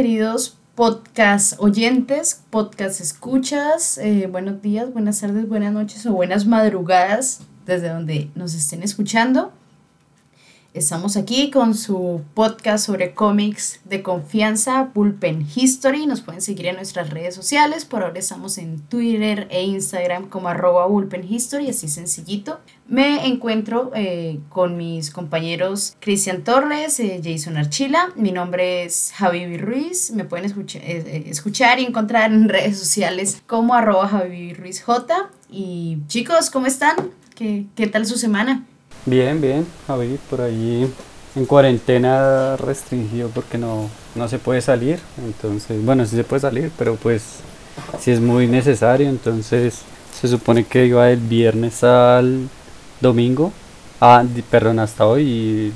Queridos podcast oyentes, podcast escuchas. Eh, buenos días, buenas tardes, buenas noches o buenas madrugadas desde donde nos estén escuchando. Estamos aquí con su podcast sobre cómics de confianza, Bullpen History. Nos pueden seguir en nuestras redes sociales. Por ahora estamos en Twitter e Instagram como arroba Bullpen History, así sencillito. Me encuentro eh, con mis compañeros Cristian Torres, eh, Jason Archila. Mi nombre es Javi Ruiz. Me pueden escuchar, eh, escuchar y encontrar en redes sociales como arroba Javi Ruiz J. Y chicos, ¿cómo están? ¿Qué, qué tal su semana? Bien, bien, Javi, por ahí en cuarentena restringido porque no, no se puede salir. Entonces, bueno, sí se puede salir, pero pues si es muy necesario. Entonces, se supone que iba del viernes al domingo. Ah, perdón, hasta hoy y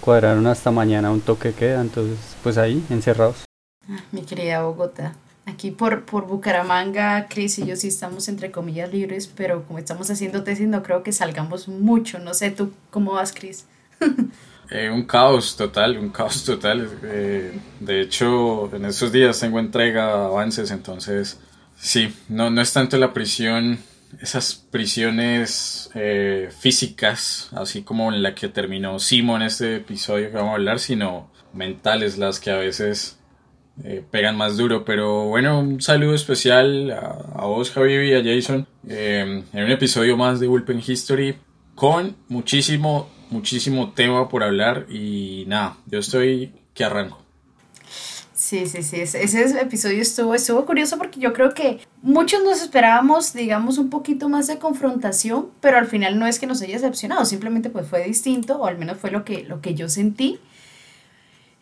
cuadraron hasta mañana un toque queda. Entonces, pues ahí, encerrados. Ah, mi querida Bogotá. Aquí por, por Bucaramanga, Cris y yo sí estamos entre comillas libres, pero como estamos haciendo tesis no creo que salgamos mucho. No sé, ¿tú cómo vas, Cris? Eh, un caos total, un caos total. Eh, de hecho, en esos días tengo entrega, avances, entonces sí, no, no es tanto la prisión, esas prisiones eh, físicas, así como en la que terminó Simo en este episodio que vamos a hablar, sino mentales las que a veces eh, pegan más duro. Pero bueno, un saludo especial a, vos, Javi, y a Jason, eh, en un episodio más de Bullpen History con muchísimo, muchísimo tema por hablar. Y nada, yo estoy que arranco. Sí, sí, sí, ese, episodio estuvo, estuvo curioso porque yo creo que muchos nos esperábamos, digamos, un poquito más de confrontación, pero al final no es que nos haya decepcionado, simplemente pues fue distinto, o al menos fue lo que, lo que yo sentí.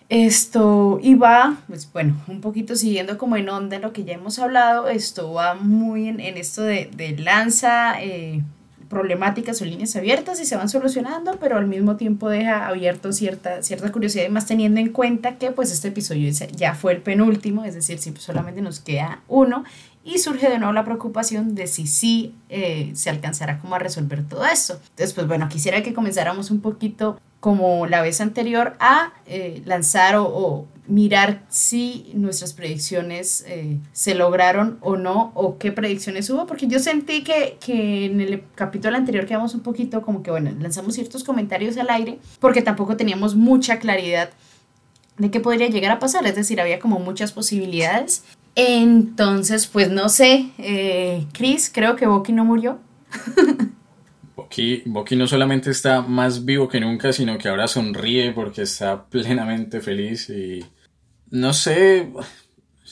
Esto iba, pues bueno, un poquito siguiendo como en onda lo que ya hemos hablado, esto va muy en, esto de, lanza eh, problemáticas o líneas abiertas y se van solucionando, pero al mismo tiempo deja abierto cierta, cierta curiosidad y más teniendo en cuenta que pues este episodio ya fue el penúltimo, es decir, si solamente nos queda uno y surge de nuevo la preocupación de si sí eh, se alcanzará como a resolver todo esto. Entonces, pues bueno, quisiera que comenzáramos un poquito como la vez anterior a eh, lanzar o, mirar si nuestras predicciones eh, se lograron o no o qué predicciones hubo, porque yo sentí que, que en el capítulo anterior quedamos un poquito como que, bueno, lanzamos ciertos comentarios al aire porque tampoco teníamos mucha claridad de qué podría llegar a pasar, es decir, había como muchas posibilidades. Entonces, pues no sé, eh, Chris, creo que Boki no murió. Boki, no solamente está más vivo que nunca, sino que ahora sonríe porque está plenamente feliz y no sé,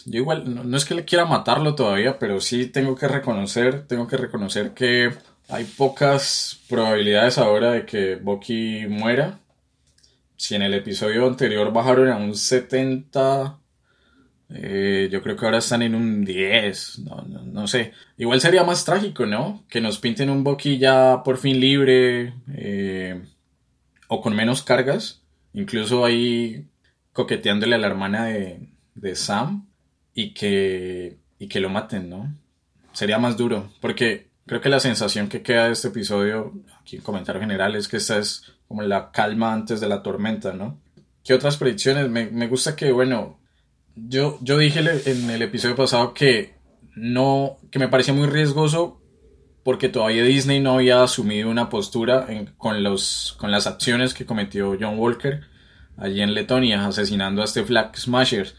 yo igual, no, es que le quiera matarlo todavía, pero sí tengo que reconocer, tengo que reconocer que hay pocas probabilidades ahora de que Boki muera. Si en el episodio anterior bajaron a un 70 eh, yo creo que ahora están en un 10, no, no, sé. Igual sería más trágico, ¿no? Que nos pinten un Bucky ya por fin libre eh, o con menos cargas. Incluso ahí coqueteándole a la hermana de, de Sam y que, y que lo maten, ¿no? Sería más duro, porque creo que la sensación que queda de este episodio, aquí en comentario general, es que esta es como la calma antes de la tormenta, ¿no? ¿Qué otras predicciones? Me, me gusta que, bueno, yo, yo dije en el episodio pasado que no, que me parecía muy riesgoso porque todavía Disney no había asumido una postura con, los, con las acciones que cometió John Walker allí en Letonia, asesinando a este Flag Smasher.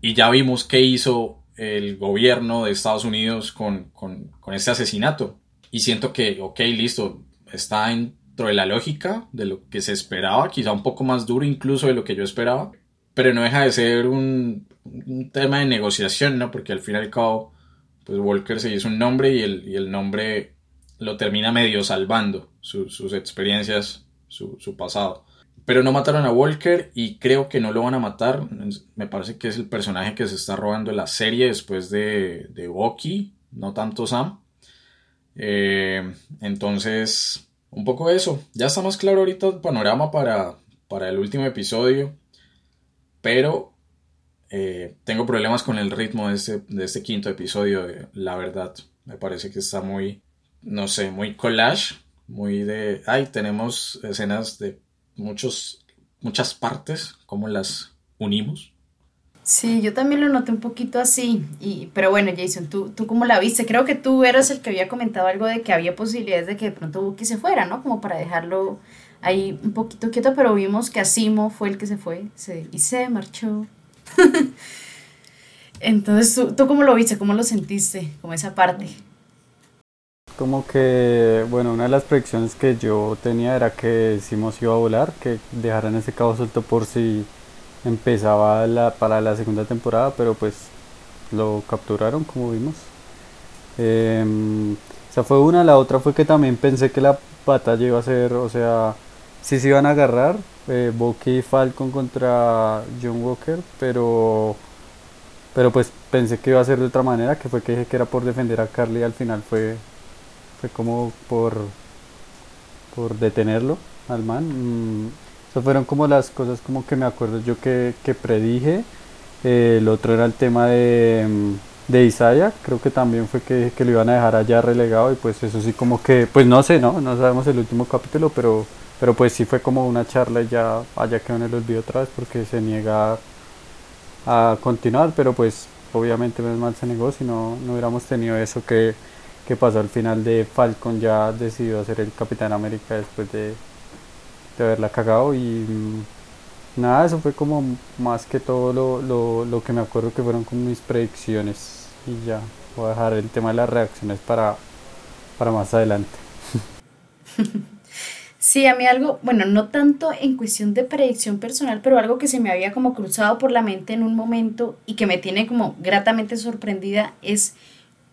Y ya vimos qué hizo el gobierno de Estados Unidos con, con, con este asesinato. Y siento que, ok, listo, está dentro de la lógica de lo que se esperaba, quizá un poco más duro incluso de lo que yo esperaba pero no deja de ser un, tema de negociación, ¿no? Porque al fin y al cabo, pues Walker se hizo un nombre y el, y el nombre lo termina medio salvando, sus experiencias, su, su, pasado. Pero no mataron a Walker y creo que no lo van a matar. Me parece que es el personaje que se está robando la serie después de, de no tanto Sam. Eh, entonces, un poco eso. Ya está más claro ahorita el panorama para, para el último episodio pero eh, tengo problemas con el ritmo de este, de este quinto episodio, la verdad. Me parece que está muy, no sé, muy collage, muy de, ay, tenemos escenas de muchos, muchas partes, cómo las unimos. Sí, yo también lo noté un poquito así, y, pero bueno, Jason, ¿tú, ¿tú cómo la viste? Creo que tú eras el que había comentado algo de que había posibilidades de que de pronto Bucky se fuera, ¿no? Como para dejarlo ahí un poquito quieto, pero vimos que Asimo fue el que se fue y se marchó. Entonces, ¿tú, ¿tú cómo lo viste? ¿Cómo lo sentiste? Como esa parte. Como que, bueno, una de las predicciones que yo tenía era que Simo se iba a volar, que dejaran ese cabo suelto por si empezaba la, para la segunda temporada, pero pues lo capturaron como vimos. Eh, esa fue una, la otra fue que también pensé que la batalla iba a ser, o sea, sí se iban a agarrar, eh, Bucky y Falcon contra John Walker, pero pero pues pensé que iba a ser de otra manera, que fue que dije que era por defender a Carly y al final fue, como por, por detenerlo al man. Mm, fueron como las cosas como que me acuerdo yo que, que predije. Eh, el otro era el tema de, mm, de Isaiah, creo que también fue que, que lo iban a dejar allá relegado y pues eso sí como que, pues no sé, ¿no? No sabemos el último capítulo, pero, pero pues sí fue como una charla y ya allá quedó en el olvido otra vez porque se niega a continuar, pero pues obviamente menos mal se negó, si no, no hubiéramos tenido eso que, que pasó al final de Falcon ya decidió ser el Capitán América después de, de haberla cagado y mm, nada, eso fue como más que todo lo, lo, lo que me acuerdo que fueron como mis predicciones y ya voy a dejar el tema de las reacciones para, para más adelante. Sí, a mí algo, bueno, no tanto en cuestión de predicción personal, pero algo que se me había como cruzado por la mente en un momento y que me tiene como gratamente sorprendida es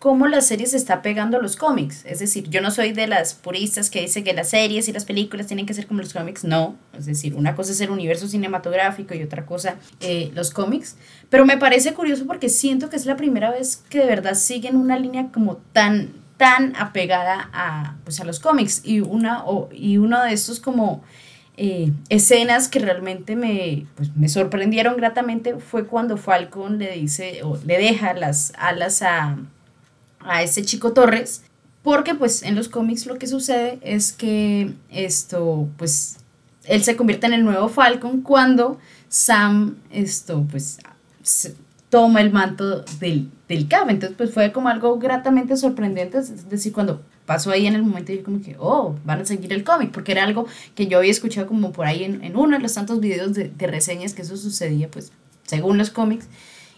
cómo la serie se está pegando a los cómics. Es decir, yo no soy de las puristas que dice que las series y las películas tienen que ser como los cómics. No, es decir, una cosa es el universo cinematográfico y otra cosa eh, los cómics. Pero me parece curioso porque siento que es la primera vez que de verdad siguen una línea como tan tan apegada a, pues, a los cómics y una o, y uno de estos como eh, escenas que realmente me, pues, me sorprendieron gratamente fue cuando Falcon le dice o le deja las alas a, a este chico Torres, porque pues en los cómics lo que sucede es que esto, pues él se convierte en el nuevo Falcon cuando Sam, esto, pues toma el manto del, del Cap. Entonces, pues fue como algo gratamente sorprendente, es decir, cuando pasó ahí en el momento, yo como que, oh, van a seguir el cómic, porque era algo que yo había escuchado como por ahí en, en uno de los tantos videos de, de, reseñas que eso sucedía, pues, según los cómics.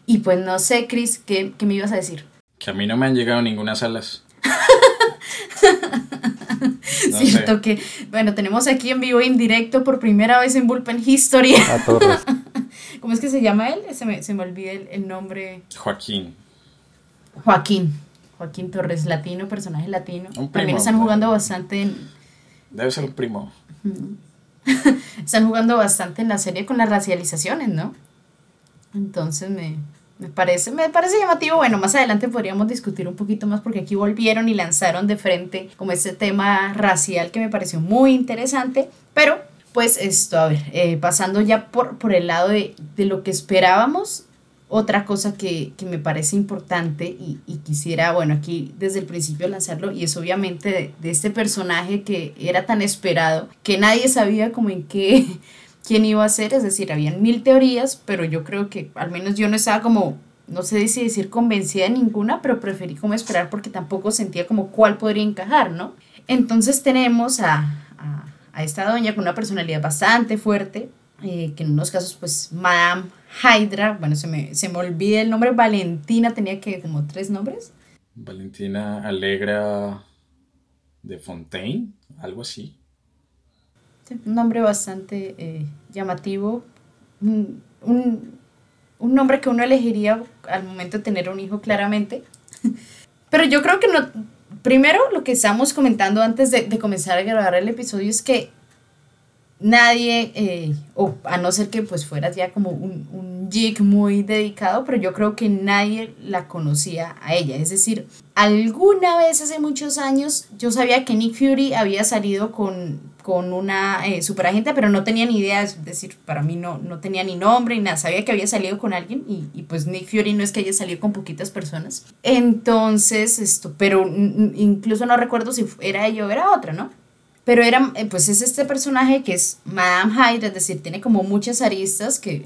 Y pues no sé, Chris, ¿qué, qué me ibas a decir? Que a mí no me han llegado ninguna alas. no Cierto sé. que, bueno, tenemos aquí en vivo en directo por primera vez en Bullpen History. A todos. ¿Cómo es que se llama él? Se me, se me olvida el, el, nombre. Joaquín. Joaquín. Joaquín Torres, latino, personaje latino. Un primo, También están jugando bastante en... Debe ser un primo. están jugando bastante en la serie con las racializaciones, ¿no? Entonces me, me parece, me parece llamativo. Bueno, más adelante podríamos discutir un poquito más porque aquí volvieron y lanzaron de frente como este tema racial que me pareció muy interesante. Pero, pues esto, a ver, eh, pasando ya por, por el lado de, de, lo que esperábamos, otra cosa que, que me parece importante y, y, quisiera, bueno, aquí desde el principio lanzarlo y es obviamente de, de este personaje que era tan esperado, que nadie sabía como en qué quién iba a ser, es decir, habían mil teorías, pero yo creo que al menos yo no estaba como, no sé si decir convencida de ninguna, pero preferí como esperar porque tampoco sentía como cuál podría encajar, ¿no? Entonces tenemos a, a, esta doña con una personalidad bastante fuerte, eh, que en unos casos pues Madame Hydra, bueno, se me, se me olvida el nombre, Valentina tenía que como tres nombres. Valentina Alegra de Fontaine, algo así un nombre bastante eh, llamativo, un, un, un, nombre que uno elegiría al momento de tener un hijo claramente. Pero yo creo que no, primero lo que estamos comentando antes de, de comenzar a grabar el episodio es que nadie, eh, o a no ser que pues fueras ya como un, un geek muy dedicado, pero yo creo que nadie la conocía a ella. Es decir, alguna vez hace muchos años yo sabía que Nick Fury había salido con, con una eh, superagente, pero no tenía ni idea, es decir, para mí no, no tenía ni nombre ni nada, sabía que había salido con alguien y, y pues Nick Fury no es que haya salido con poquitas personas. Entonces, esto, pero incluso no recuerdo si era ella o era otra, ¿no? Pero era, pues es este personaje que es Madame Hyde, es decir, tiene como muchas aristas que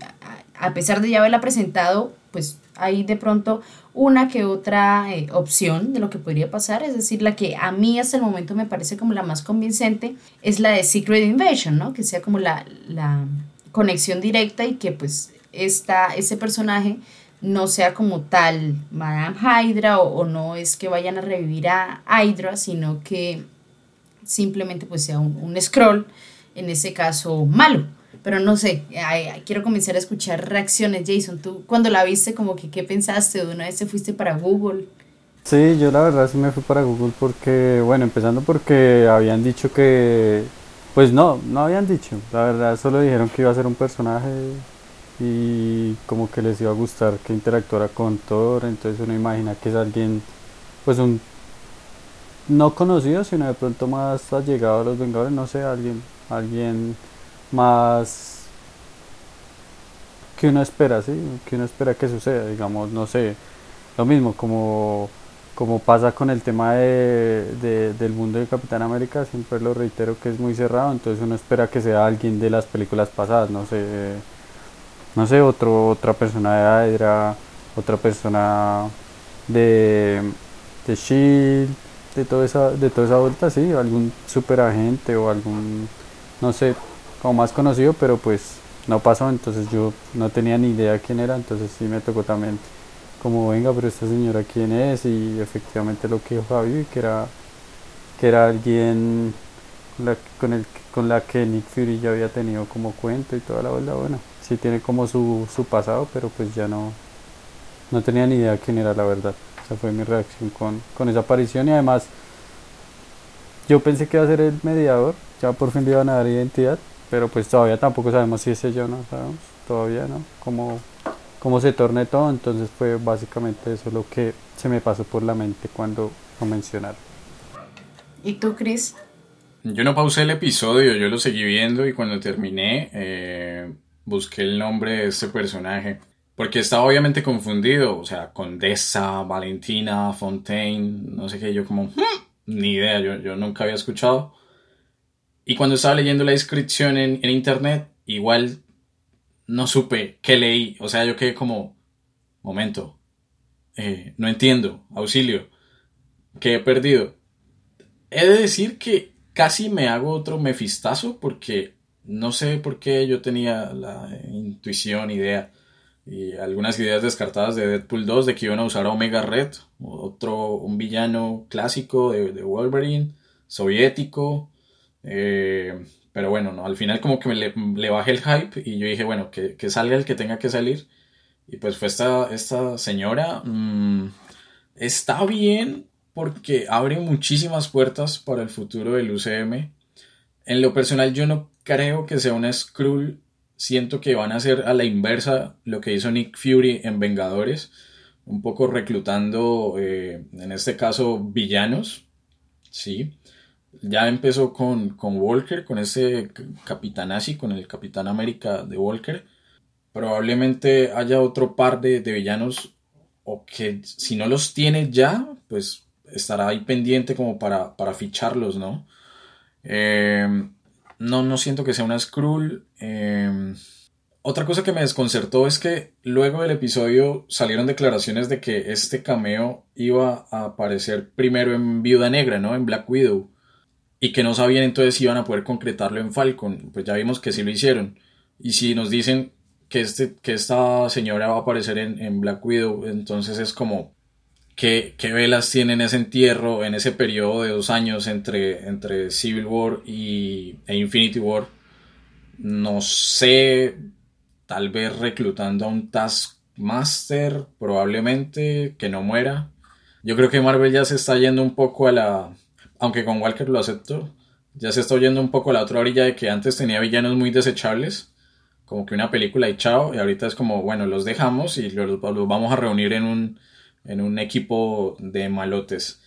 a pesar de ya haberla presentado, pues hay de pronto una que otra eh, opción de lo que podría pasar, es decir, la que a mí hasta el momento me parece como la más convincente es la de Secret Invasion, ¿no? Que sea como la, la conexión directa y que pues esta, ese personaje no sea como tal Madame Hydra o, no es que vayan a revivir a Hydra, sino que simplemente pues sea un, un scroll, en ese caso malo. Pero no sé, quiero comenzar a escuchar reacciones. Jason, tú cuando la viste, como que qué pensaste? ¿De una vez te fuiste para Google? Sí, yo la verdad sí me fui para Google porque, bueno, empezando porque habían dicho que, pues no, no habían dicho, la verdad solo dijeron que iba a ser un personaje y como que les iba a gustar que interactuara con Thor, entonces uno imagina que es alguien, pues un no conocido, sino de pronto más allegado a los Vengadores, no sé, alguien, alguien más que uno espera, ¿sí? Que uno espera que suceda, digamos, no sé, lo mismo como, como pasa con el tema de, del mundo de Capitán América, siempre lo reitero que es muy cerrado, entonces uno espera que sea alguien de las películas pasadas, no sé, no sé, otro, otra persona de Hydra, otra persona de, de Shield, de toda esa, de toda esa vuelta, sí, algún super agente o algún, no sé, como más conocido, pero pues no pasó, entonces yo no tenía ni idea quién era, entonces sí me tocó también como venga, pero esta señora quién es y efectivamente lo que dijo Javi, que era que era alguien con la, con, el, con la que Nick Fury ya había tenido como cuento y toda la verdad, bueno, sí tiene como su, su pasado, pero pues ya no, no tenía ni idea quién era la verdad. Esa fue mi reacción con, con esa aparición y además yo pensé que iba a ser el mediador, ya por fin le iban a dar identidad, pero pues todavía tampoco sabemos si es yo, no sabemos, todavía no, cómo, cómo se torne todo, entonces fue básicamente eso lo que se me pasó por la mente cuando lo mencionaron. ¿Y tú, Chris? Yo no pausé el episodio, yo lo seguí viendo y cuando terminé eh, busqué el nombre de este personaje. Porque estaba obviamente confundido, o sea, Condesa, Valentina, Fontaine, no sé qué, yo como, hmm, ni idea, yo, yo nunca había escuchado. Y cuando estaba leyendo la descripción en, internet, igual no supe qué leí. O sea, yo quedé como, momento, eh, no entiendo, auxilio, que he perdido. He de decir que casi me hago otro mefistazo porque no sé por qué yo tenía la intuición, idea y algunas ideas descartadas de Deadpool 2 de que iban a usar a Omega Red, otro, un villano clásico de, de Wolverine, soviético, eh, pero bueno, no, al final como que me le, bajé el hype y yo dije, bueno, que, salga el que tenga que salir. Y pues fue esta, esta señora. Mm, está bien porque abre muchísimas puertas para el futuro del UCM. En lo personal yo no creo que sea una Skrull. Siento que van a hacer a la inversa lo que hizo Nick Fury en Vengadores. Un poco reclutando, eh, en este caso, villanos. Sí ya empezó con, Walker, con ese capitán así, con el Capitán América de Walker. Probablemente haya otro par de, villanos o que si no los tiene ya, pues estará ahí pendiente como para, ficharlos, ¿no? Em, no, no siento que sea una Skrull. Em, otra cosa que me desconcertó es que luego del episodio salieron declaraciones de que este cameo iba a aparecer primero en Viuda Negra, ¿no? En Black Widow y que no sabían entonces si iban a poder concretarlo en Falcon. Pues ya vimos que sí lo hicieron. Y si nos dicen que, este, que esta señora va a aparecer en, Black Widow, entonces es como ¿qué, velas tienen ese entierro en ese periodo de dos años entre, entre Civil War y, e Infinity War. No sé, tal vez reclutando a un Taskmaster, probablemente que no muera. Yo creo que Marvel ya se está yendo un poco a la, aunque con Walker lo acepto, ya se está oyendo un poco la otra orilla de que antes tenía villanos muy desechables, como que una película y chao, y ahorita es como, bueno, los dejamos y los, vamos a reunir en un, en un equipo de malotes.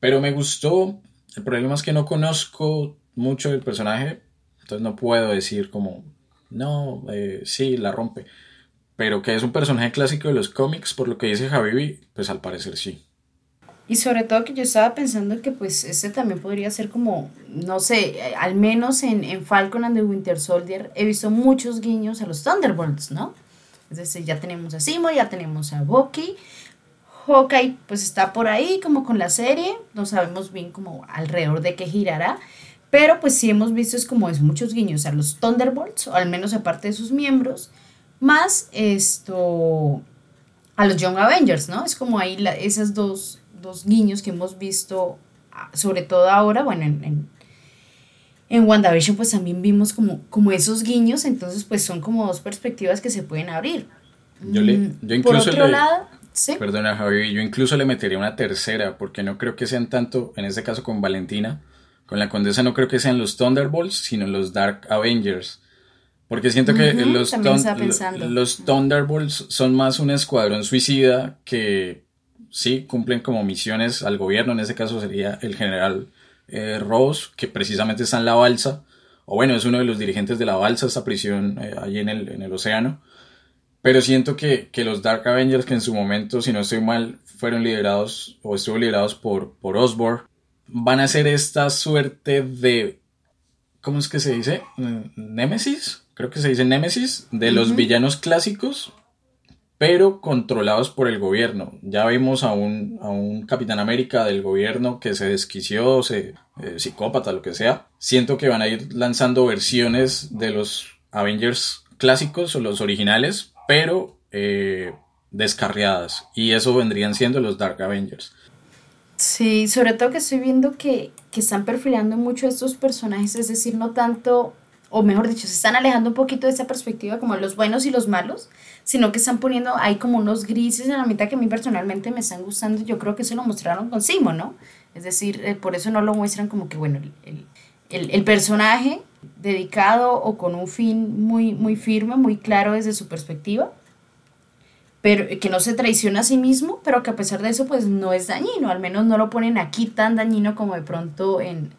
Pero me gustó, el problema es que no conozco mucho del personaje, entonces no puedo decir como, no, eh, sí, la rompe. Pero que es un personaje clásico de los cómics, por lo que dice Javi, pues al parecer sí. Y sobre todo que yo estaba pensando que pues este también podría ser como, no sé, al menos en, en Falcon and the Winter Soldier he visto muchos guiños a los Thunderbolts, ¿no? Es decir, ya tenemos a Simo, ya tenemos a Bucky. Hawkeye pues está por ahí como con la serie, no sabemos bien como alrededor de qué girará, pero pues sí hemos visto es como es muchos guiños a los Thunderbolts, o al menos aparte de sus miembros, más esto a los Young Avengers, ¿no? Es como ahí la, esas dos, dos guiños que hemos visto, ah, sobre todo ahora, bueno, en, en, en WandaVision pues también vimos como, como esos guiños, entonces pues son como dos perspectivas que se pueden abrir. Yo, le, Mm, yo incluso Por otro le, lado, sí. Perdona, Javi, yo incluso le metería una tercera, porque no creo que sean tanto, en este caso con Valentina, con la condesa no creo que sean los Thunderbolts, sino los Dark Avengers. Porque siento que los, Thunderbolts son más un escuadrón suicida que sí cumplen como misiones al gobierno. En este caso sería el general eh, Ross, que precisamente está en la balsa, o bueno, es uno de los dirigentes de la balsa, esta prisión eh, allí en el, en el océano. Pero siento que, que los Dark Avengers, que en su momento, si no estoy mal, fueron liderados o estuvo liderados por, por Osborn, van a ser esta suerte de. ¿Cómo es que se dice? Némesis. Creo que se dice Némesis. De los villanos clásicos, pero controlados por el gobierno. Ya vimos a un, a un Capitán América del gobierno que se desquició, se, eh, psicópata, lo que sea. Siento que van a ir lanzando versiones de los Avengers clásicos o los originales, pero eh, descarriadas. Y eso vendrían siendo los Dark Avengers. Sí, sobre todo que estoy viendo que, que están perfilando mucho a estos personajes, es decir, no tanto, o mejor dicho, se están alejando un poquito de esa perspectiva como los buenos y los malos, sino que están poniendo ahí como unos grises en la mitad que a mí personalmente me están gustando. Yo creo que eso lo mostraron con Simo, ¿no? Es decir, eh, por eso no lo muestran como que, bueno, el, el, personaje dedicado o con un fin muy, muy firme, muy claro desde su perspectiva pero que no se traiciona a sí mismo, pero que a pesar de eso pues no es dañino, al menos no lo ponen aquí tan dañino como de pronto en,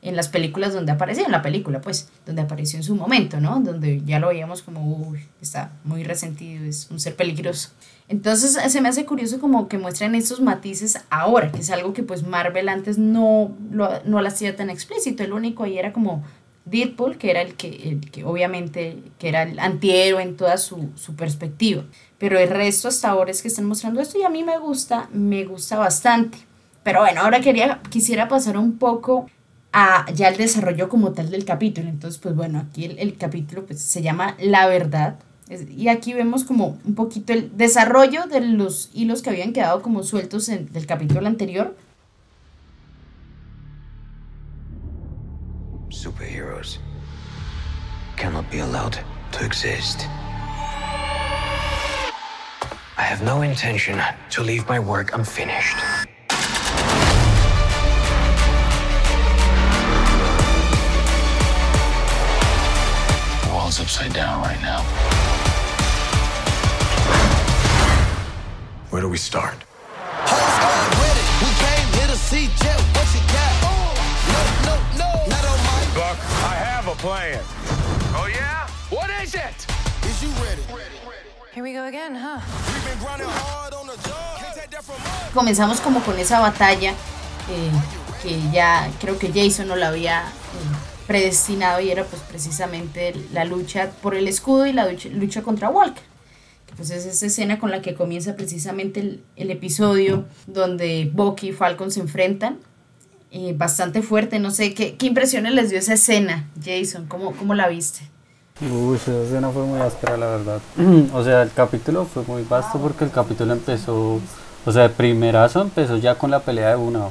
en las películas donde apareció, en la película pues, donde apareció en su momento, ¿no? Donde ya lo veíamos como, uy, está muy resentido, es un ser peligroso. Entonces se me hace curioso como que muestran estos matices ahora, que es algo que pues Marvel antes no lo, no lo hacía tan explícito, el único ahí era como Deadpool, que era el que, el que obviamente que era el antihéroe en toda su, su perspectiva. Pero el resto hasta ahora es que están mostrando esto y a mí me gusta, me gusta bastante. Pero bueno, ahora quería, quisiera pasar un poco a ya el desarrollo como tal del capítulo. Entonces, pues bueno, aquí el, el capítulo pues, se llama La Verdad. Y aquí vemos como un poquito el desarrollo de los hilos que habían quedado como sueltos en, del capítulo anterior. Superheroes cannot be allowed to exist. I have no intention to leave my work unfinished. The world's upside down right now. Where do we start? Whole squad ready. We came here to see Jet. What you got? No, no, no, not I have a plan. Oh, yeah? What is it? Is you ready? Here we go again, huh? We've been grinding hard on the job. Can't take that from us. comenzamos como con esa batalla eh, que ya creo que Jason no la había eh, predestinado y era pues precisamente la lucha por el escudo y la lucha, lucha contra Walker. Pues es esa escena con la que comienza precisamente el, el episodio donde Bucky y Falcon se enfrentan. Eh, bastante fuerte, no sé, ¿qué, ¿qué impresiones les dio esa escena, Jason? ¿Cómo, cómo la viste? Uy, esa escena fue muy áspera, la verdad. o sea, el capítulo fue muy vasto porque el capítulo empezó, o sea, el primerazo empezó ya con la pelea de una.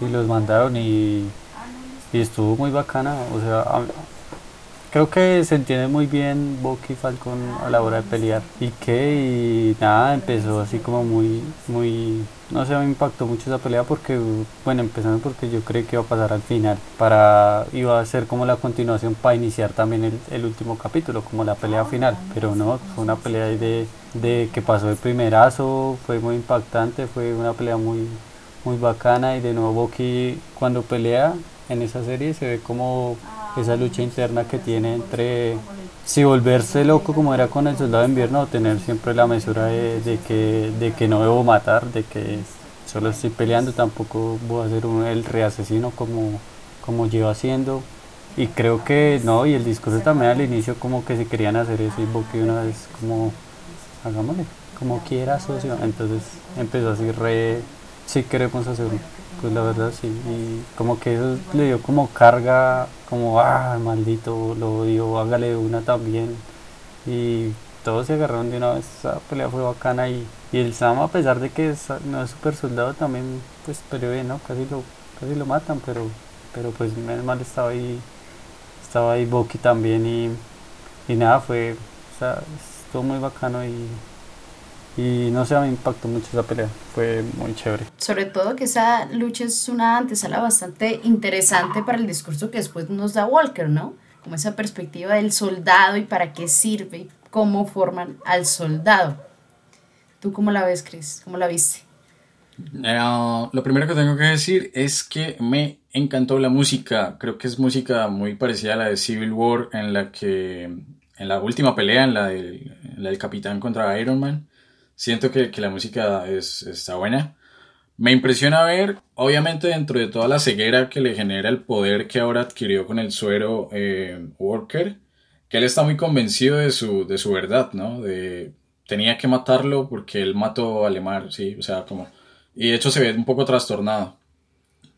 Y los mandaron y, y estuvo muy bacana. O sea, a- creo que se entiende muy bien Bucky y Falcon a la hora de pelear. Y que, y nada, empezó así como muy, muy, no sé, me impactó mucho esa pelea porque, bueno, empezando porque yo creí que iba a pasar al final. Para, iba a ser como la continuación para iniciar también el, el último capítulo, como la pelea final. Pero no, fue una pelea de, de que pasó el primerazo, fue muy impactante, fue una pelea muy, muy bacana y de nuevo Bucky cuando pelea en esa serie se ve como esa lucha interna que tiene entre si volverse loco como era con el soldado de invierno tener siempre la mesura de, de que, de que no debo matar, de que solo estoy peleando, tampoco voy a ser un, el reasesino como, como llevo haciendo. Y creo que no, y el discurso también al inicio como que se querían hacer eso y Bucky una vez como hagámosle, como quiera, socio. Entonces empezó así re, sí queremos hacerlo. Pues la verdad sí, y como que eso le dio como carga, como, ah, maldito, lo odio, hágale una también. Y todos se agarraron de una vez, esa pelea fue bacana y, y el Sam a pesar de que es- no es super soldado también pues peleó bien, ¿no? Casi lo, casi lo matan, pero, pero pues menos mal estaba ahí, estaba ahí Bucky también y, y nada, fue, o sea, estuvo muy bacano y, y no sé, me impactó mucho esa pelea, fue muy chévere. Sobre todo que esa lucha es una antesala bastante interesante para el discurso que después nos da Walker, ¿no? Como esa perspectiva del soldado y para qué sirve y cómo forman al soldado. ¿Tú cómo la ves, Chris? ¿Cómo la viste? Eh, lo primero que tengo que decir es que me encantó la música. Creo que es música muy parecida a la de Civil War, en la que en la última pelea, en la del, en la del Capitán contra Iron Man, siento que, que la música es, está buena. Me impresiona ver, obviamente dentro de toda la ceguera que le genera el poder que ahora adquirió con el suero eh, Walker, que él está muy convencido de su, de su verdad, ¿no? De tenía que matarlo porque él mató a Lemar, sí, o sea, como... Y de hecho se ve un poco trastornado.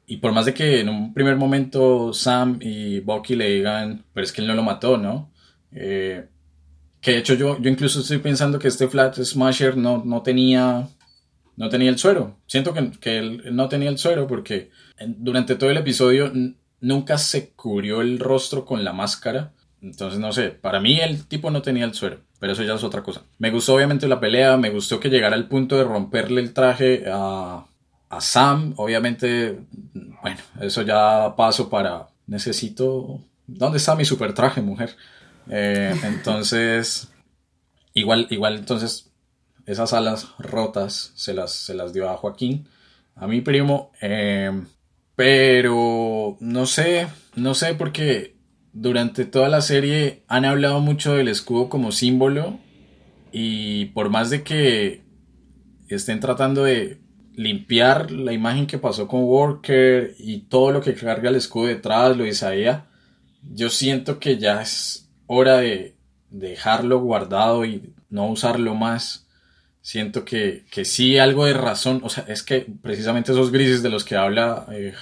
Y por más de que en un primer momento Sam y Bucky le digan, pero es que él no lo mató, ¿no? Eh, que de hecho yo, yo incluso estoy pensando que este Flat Smasher no, no tenía no tenía el suero. Siento que, que él no tenía el suero porque durante todo el episodio nunca se cubrió el rostro con la máscara. Entonces, no sé, para mí el tipo no tenía el suero, pero eso ya es otra cosa. Me gustó obviamente la pelea, me gustó que llegara al punto de romperle el traje a, a Sam. Obviamente, bueno, eso ya paso para... Necesito... ¿Dónde está mi super traje, mujer? Eh, entonces, igual, igual, entonces esas alas rotas se las, se las dio a Joaquín, a mi primo. eh, pero no sé, no sé porque durante toda la serie han hablado mucho del escudo como símbolo y por más de que estén tratando de limpiar la imagen que pasó con Walker y todo lo que carga el escudo detrás, lo de Isaiah, yo siento que ya es hora de dejarlo guardado y no usarlo más. Siento que, que sí algo de razón, o sea, es que precisamente esos grises de los que habla eh,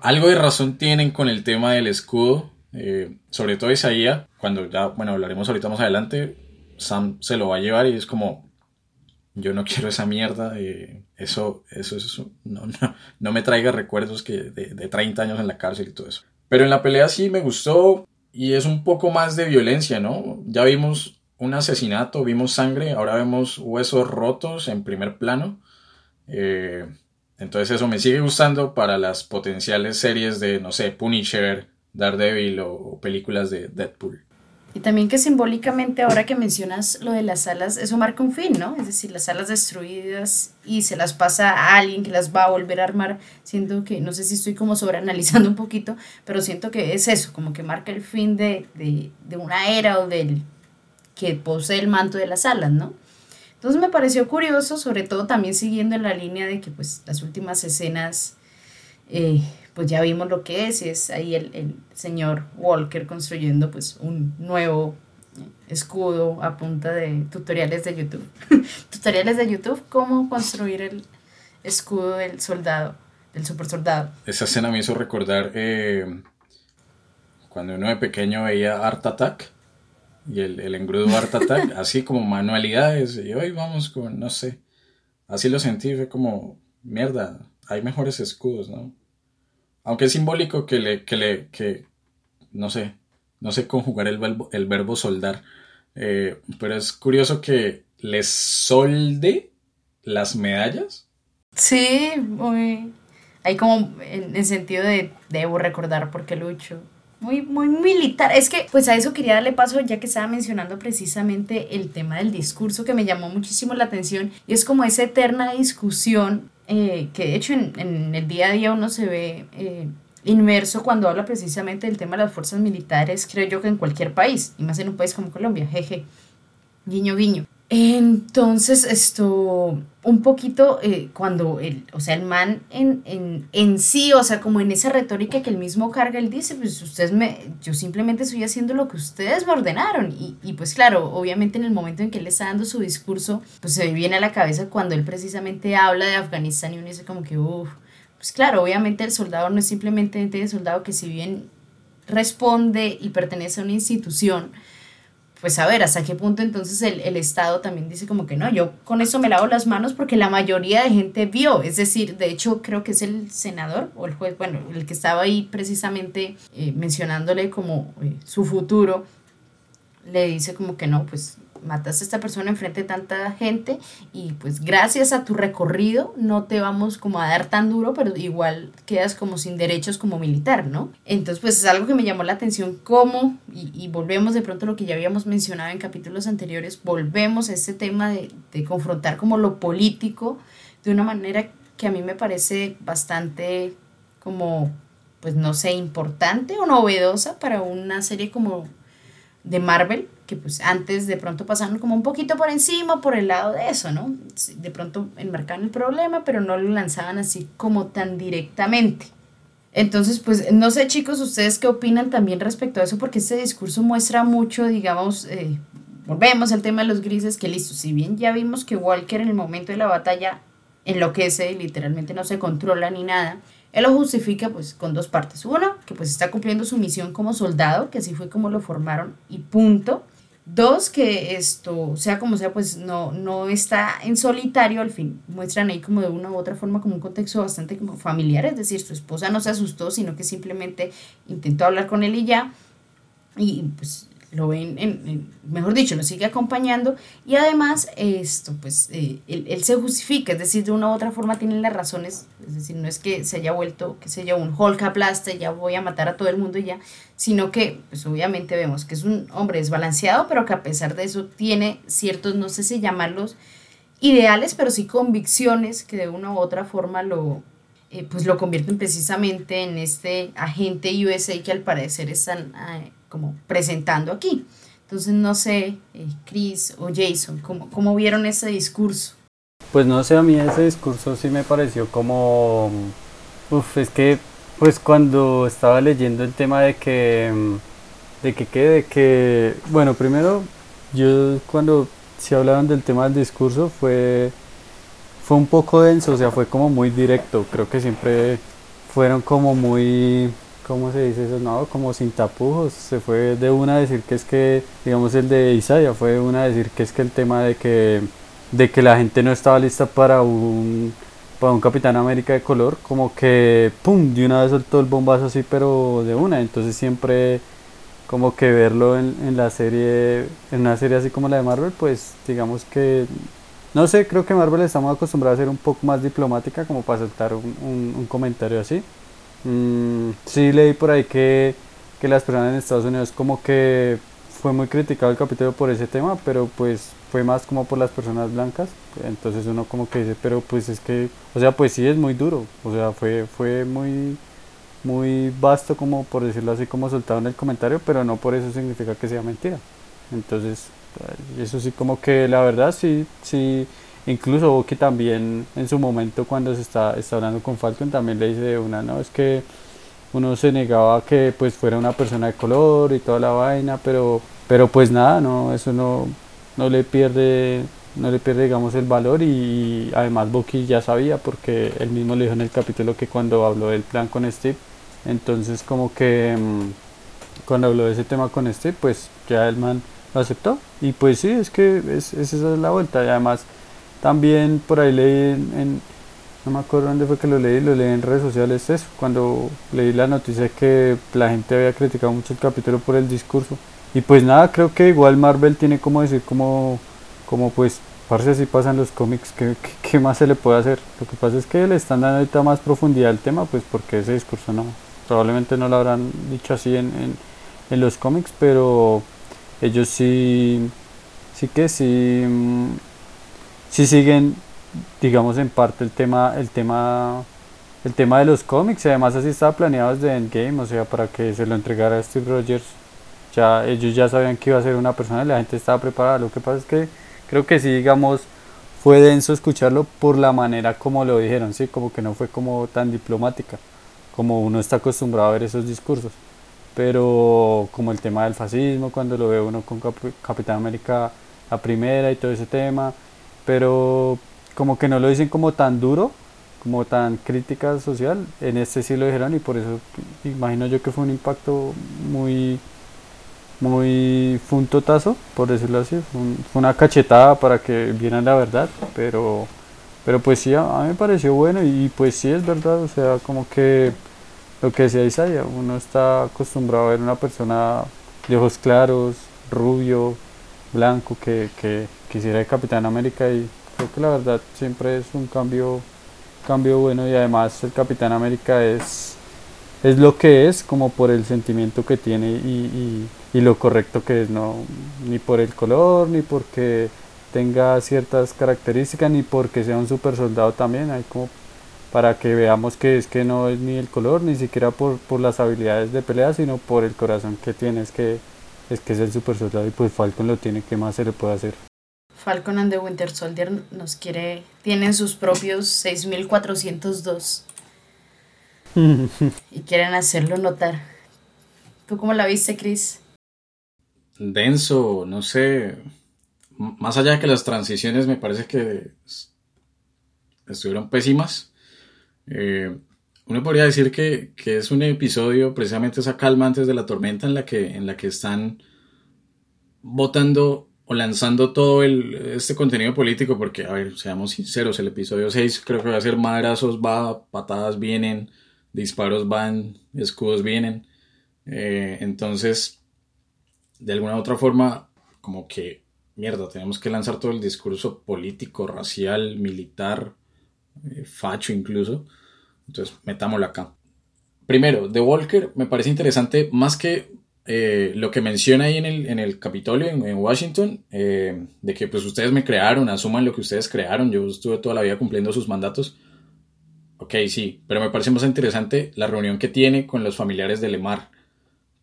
algo de razón tienen con el tema del escudo, eh, sobre todo Isaías, cuando ya, bueno, hablaremos ahorita más adelante, Sam se lo va a llevar y es como, yo no quiero esa mierda, eh, eso, eso, eso no, no, no me traiga recuerdos que de, de 30 años en la cárcel y todo eso. Pero en la pelea sí me gustó y es un poco más de violencia, ¿no? Ya vimos un asesinato, vimos sangre, ahora vemos huesos rotos en primer plano. Eh, entonces eso me sigue gustando para las potenciales series de, no sé, Punisher, Daredevil o, o películas de Deadpool. Y también que simbólicamente, ahora que mencionas lo de las alas, eso marca un fin, ¿no? Es decir, las alas destruidas y se las pasa a alguien que las va a volver a armar. Siento que, no sé si estoy como sobreanalizando un poquito, pero siento que es eso, como que marca el fin de, de, de una era o del que posee el manto de las alas, ¿no? Entonces me pareció curioso, sobre todo también siguiendo en la línea de que pues las últimas escenas, eh, pues ya vimos lo que es, y es ahí el, el señor Walker construyendo pues un nuevo escudo a punta de tutoriales de YouTube. tutoriales de YouTube, cómo construir el escudo del soldado, del super soldado. Esa escena me hizo recordar eh, cuando uno de pequeño veía Art Attack y el, el engrudo Art Attack, así como manualidades, y hoy vamos con, no sé, así lo sentí, fue como, mierda, hay mejores escudos, ¿no? Aunque es simbólico que le, que le, que, no sé, no sé conjugar el verbo, el verbo soldar, eh, pero es curioso que les solde las medallas. Sí, muy... Hay como en el sentido de debo recordar por qué lucho. Muy, muy militar. Es que, pues a eso quería darle paso, ya que estaba mencionando precisamente el tema del discurso que me llamó muchísimo la atención. Y es como esa eterna discusión eh, que de hecho en, en, el día a día uno se ve eh, inmerso cuando habla precisamente del tema de las fuerzas militares, creo yo que en cualquier país, y más en un país como Colombia, jeje, guiño, guiño. Entonces, esto, un poquito, eh, cuando el, o sea, el man en, en, en, sí, o sea, como en esa retórica que el mismo carga, él dice, pues ustedes me, yo simplemente estoy haciendo lo que ustedes me ordenaron. Y, y pues claro, obviamente en el momento en que él está dando su discurso, pues se viene a la cabeza cuando él precisamente habla de Afganistán y uno dice como que, uff, pues claro, obviamente el soldado no es simplemente el soldado que si bien responde y pertenece a una institución, pues a ver, hasta qué punto entonces el, el, Estado también dice como que no, yo con eso me lavo las manos porque la mayoría de gente vio, es decir, de hecho creo que es el senador o el juez, bueno, el que estaba ahí precisamente eh, mencionándole como eh, su futuro, le dice como que no, pues matas a esta persona enfrente de tanta gente y pues gracias a tu recorrido no te vamos como a dar tan duro, pero igual quedas como sin derechos como militar, ¿no? Entonces pues es algo que me llamó la atención cómo, y, y volvemos de pronto a lo que ya habíamos mencionado en capítulos anteriores, volvemos a este tema de, de confrontar como lo político de una manera que a mí me parece bastante como pues no sé, importante o novedosa para una serie como de Marvel, que pues antes de pronto pasaron como un poquito por encima, por el lado de eso, ¿no? De pronto enmarcaban el problema, pero no lo lanzaban así como tan directamente. Entonces, pues no sé chicos, ustedes qué opinan también respecto a eso, porque este discurso muestra mucho, digamos, eh, volvemos al tema de los grises, que listo, si bien ya vimos que Walker en el momento de la batalla enloquece y literalmente no se controla ni nada, él lo justifica pues con dos partes. Uno, que pues está cumpliendo su misión como soldado, que así fue como lo formaron y punto. Dos, que esto, sea como sea, pues no, no está en solitario, al fin muestran ahí como de una u otra forma como un contexto bastante como familiar, es decir, su esposa no se asustó, sino que simplemente intentó hablar con él y ya, y pues lo ven, en, mejor dicho, lo sigue acompañando y además esto, pues eh, él, él, se justifica, es decir, de una u otra forma tiene las razones, es decir, no es que se haya vuelto, que se haya un Hulk aplaste, ya voy a matar a todo el mundo y ya, sino que pues obviamente vemos que es un hombre desbalanceado, pero que a pesar de eso tiene ciertos, no sé si llamarlos ideales, pero sí convicciones que de una u otra forma lo, eh, pues lo convierten precisamente en este agente USA que al parecer están... como presentando aquí. Entonces, no sé, eh, Chris o Jason, ¿cómo, ¿cómo vieron ese discurso? Pues no sé, a mí ese discurso sí me pareció como... Uf, es que pues cuando estaba leyendo el tema de que... De que, que, de que... Bueno, primero, yo cuando se hablaron del tema del discurso fue... Fue un poco denso, o sea, fue como muy directo. Creo que siempre fueron como muy ¿cómo se dice eso? No, como sin tapujos. Se fue de una a decir que es que, digamos, el de Isaiah fue de una a decir que es que el tema de que, de que la gente no estaba lista para un, para un Capitán América de color, como que, ¡pum!, de una vez soltó el bombazo así, pero de una. Entonces siempre como que verlo en, en la serie, en una serie así como la de Marvel, pues digamos que no sé, creo que Marvel estamos acostumbrados a ser un poco más diplomática como para soltar un, un, un comentario así. Mm, sí leí por ahí que, que las personas en Estados Unidos como que fue muy criticado el capítulo por ese tema, pero pues fue más como por las personas blancas. Entonces uno como que dice, pero pues es que, o sea, pues sí es muy duro. O sea, fue, fue muy, muy vasto como por decirlo así, como soltado en el comentario, pero no por eso significa que sea mentira. Entonces, eso sí como que la verdad sí, sí Incluso que también en su momento cuando se está, está hablando con Falcon también le dice una, no, es que uno se negaba a que pues fuera una persona de color y toda la vaina, pero, pero pues nada, no, eso no, no le pierde, no le pierde digamos el valor y, además Bucky ya sabía porque él mismo le dijo en el capítulo que cuando habló del plan con Steve, entonces como que mm, cuando habló de ese tema con Steve, pues ya el man lo aceptó y pues sí, es que es, esa es la vuelta y además también por ahí leí en, no me acuerdo dónde fue que lo leí, lo leí en redes sociales eso, cuando leí la noticia que la gente había criticado mucho el capítulo por el discurso. Y pues nada, creo que igual Marvel tiene como decir como, como pues, parece así pasan los cómics, ¿qué, ¿qué, más se le puede hacer? Lo que pasa es que le están dando ahorita más profundidad al tema, pues porque ese discurso no, probablemente no lo habrán dicho así en, en, en los cómics, pero ellos sí, sí que sí si siguen, digamos, en parte el tema, el tema, el tema de los cómics. Además, así estaba planeado desde Endgame, o sea, para que se lo entregara a Steve Rogers. Ya, ellos ya sabían que iba a ser una persona y la gente estaba preparada. Lo que pasa es que creo que sí, digamos, fue denso escucharlo por la manera como lo dijeron, sí, como que no fue como tan diplomática, como uno está acostumbrado a ver esos discursos. Pero como el tema del fascismo, cuando lo ve uno con Cap- Capitán América la primera y todo ese tema, pero como que no lo dicen como tan duro, como tan crítica social, en este sí lo dijeron y por eso imagino yo que fue un impacto muy, muy, fue un por decirlo así, fue una cachetada para que vieran la verdad, pero, pero pues sí, a, a mí me pareció bueno y pues sí es verdad, o sea, como que lo que decía Isaiah, uno está acostumbrado a ver una persona de ojos claros, rubio, blanco, que, que quisiera de Capitán América y creo que la verdad siempre es un cambio, cambio bueno y además el Capitán América es, es lo que es como por el sentimiento que tiene y, lo correcto que es, no ni por el color, ni porque tenga ciertas características, ni porque sea un super soldado también, hay como para que veamos que es que no es ni el color, ni siquiera por, por las habilidades de pelea, sino por el corazón que tiene, es que es que es el super soldado y pues Falcon lo tiene, ¿qué más se le puede hacer? Falcon and the Winter Soldier nos quiere, tienen sus propios 6402 y quieren hacerlo notar. ¿Tú cómo la viste, Chris? denso, no sé. M- Más allá de que las transiciones me parece que estuvieron pésimas. eh, uno podría decir que, que es un episodio, precisamente esa calma antes de la tormenta en la que, en la que están votando o lanzando todo el, este contenido político, porque, a ver, seamos sinceros, el episodio 6 creo que va a ser madrazos, va, patadas vienen, disparos van, escudos vienen. Eh, entonces, de alguna u otra forma, como que, mierda, tenemos que lanzar todo el discurso político, racial, militar, eh, facho incluso. Entonces, metámoslo acá. Primero, The Walker me parece interesante más que eh, lo que menciona ahí en el, en el Capitolio, en, Washington, eh, de que pues ustedes me crearon, asuman lo que ustedes crearon, yo estuve toda la vida cumpliendo sus mandatos. Ok, sí, pero me parece más interesante la reunión que tiene con los familiares de Lemar,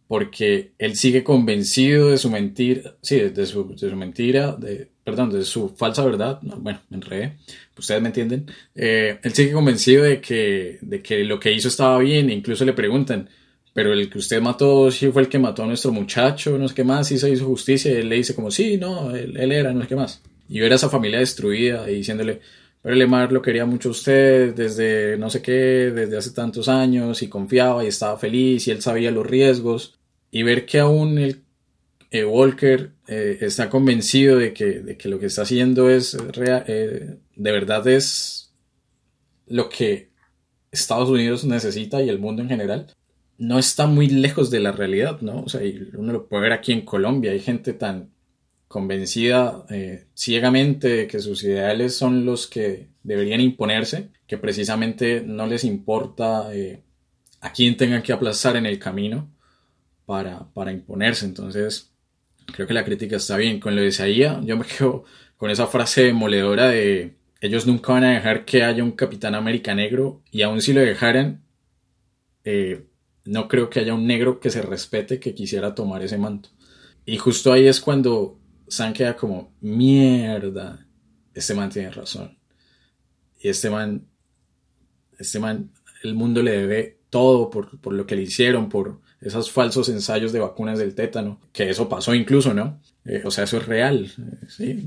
porque él sigue convencido de su mentira, sí, de su, de su mentira, de, perdón, de su falsa verdad, no, bueno, me enredé, ustedes me entienden, Eh, él sigue convencido de que, de que lo que hizo estaba bien, e incluso le preguntan, pero el que usted mató sí fue el que mató a nuestro muchacho, no sé qué más, sí se hizo justicia, y él le dice como, sí, no, él, era, no sé qué más. Y ver a esa familia destruida y diciéndole, pero Lemar lo quería mucho a usted desde no sé qué, desde hace tantos años, y confiaba y estaba feliz, y él sabía los riesgos, y ver que aún el eh, Walker eh, está convencido de que, de que lo que está haciendo es rea- eh, de verdad es lo que Estados Unidos necesita y el mundo en general, no está muy lejos de la realidad, ¿no? O sea, uno lo puede ver aquí en Colombia, hay gente tan convencida eh, ciegamente de que sus ideales son los que deberían imponerse, que precisamente no les importa eh, a quién tengan que aplastar en el camino para, para imponerse. Entonces, creo que la crítica está bien. Con lo de Isaías, yo me quedo con esa frase demoledora de ellos nunca van a dejar que haya un Capitán América negro y aun si lo dejaran, eh, no creo que haya un negro que se respete que quisiera tomar ese manto. Y justo ahí es cuando Sam queda como, mierda, este man tiene razón. Y este man, este man, el mundo le debe todo por, por lo que le hicieron, por esos falsos ensayos de vacunas del tétano, que eso pasó incluso, ¿no? Eh, o sea, eso es real.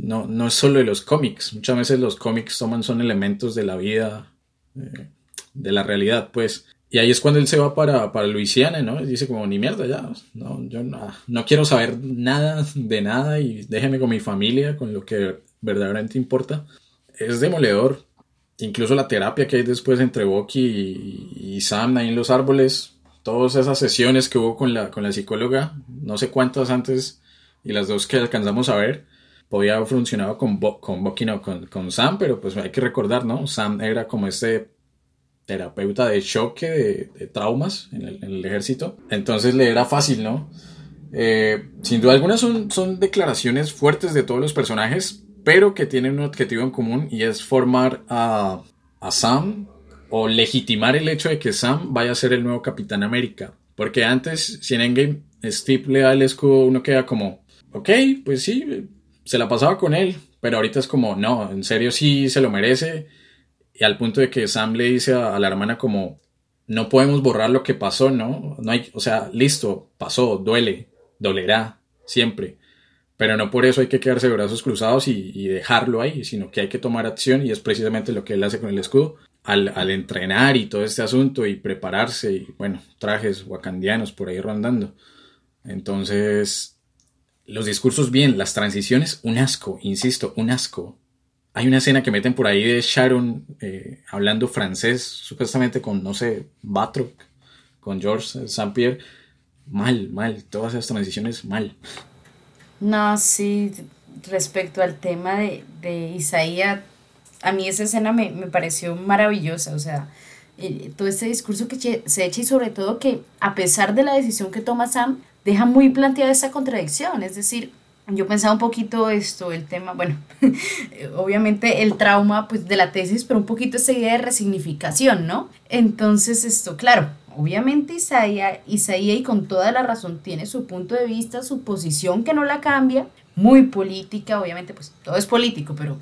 No, no es solo de los cómics, muchas veces los cómics toman, son elementos de la vida, eh, de la realidad, pues. Y ahí es cuando él se va para, para Luisiana, ¿no? Y dice como, ni mierda, ya, no, yo no, no quiero saber nada de nada y déjeme con mi familia, con lo que verdaderamente importa. Es demoledor. Incluso la terapia que hay después entre Bucky y, y Sam ahí en los árboles, todas esas sesiones que hubo con la, con la psicóloga, no sé cuántas antes y las dos que alcanzamos a ver, podía haber funcionado con, Bo- con Bucky, no, con, con Sam, pero pues hay que recordar, ¿no? Sam era como este terapeuta de choque, de, traumas en el, ejército. Entonces le era fácil, ¿no? Eh, sin duda alguna son, son declaraciones fuertes de todos los personajes, pero que tienen un objetivo en común y es formar a, a Sam o legitimar el hecho de que Sam vaya a ser el nuevo Capitán América. Porque antes, si en Endgame Steve le da el escudo, uno queda como, ok, pues sí, se la pasaba con él, Pero ahorita es como, no, en serio sí se lo merece. Al punto de que Sam le dice a, la hermana como, no podemos borrar lo que pasó, ¿no? No hay, o sea, listo, pasó, duele, dolerá, siempre. Pero no por eso hay que quedarse de brazos cruzados y, dejarlo ahí, sino que hay que tomar acción y es precisamente lo que él hace con el escudo. Al, al entrenar y todo este asunto y prepararse y, bueno, trajes wakandianos por ahí rondando. Entonces, los discursos bien, las transiciones, un asco, insisto, un asco. Hay una escena que meten por ahí de Sharon eh, hablando francés, supuestamente con, no sé, Batroc, con George St. Pierre. Mal, mal, todas esas transiciones mal. No, sí, respecto al tema de, de Isaías, a mí esa escena me, me pareció maravillosa, o sea, eh, todo este discurso que se echa y sobre todo que a pesar de la decisión que toma Sam, deja muy planteada esa contradicción, es decir, yo pensaba un poquito esto, el tema, bueno, obviamente el trauma pues de la tesis, pero un poquito esa idea de resignificación, ¿no? Entonces esto, claro, obviamente Isaías, Isaías y con toda la razón tiene su punto de vista, su posición que no la cambia, muy política, obviamente pues todo es político, pero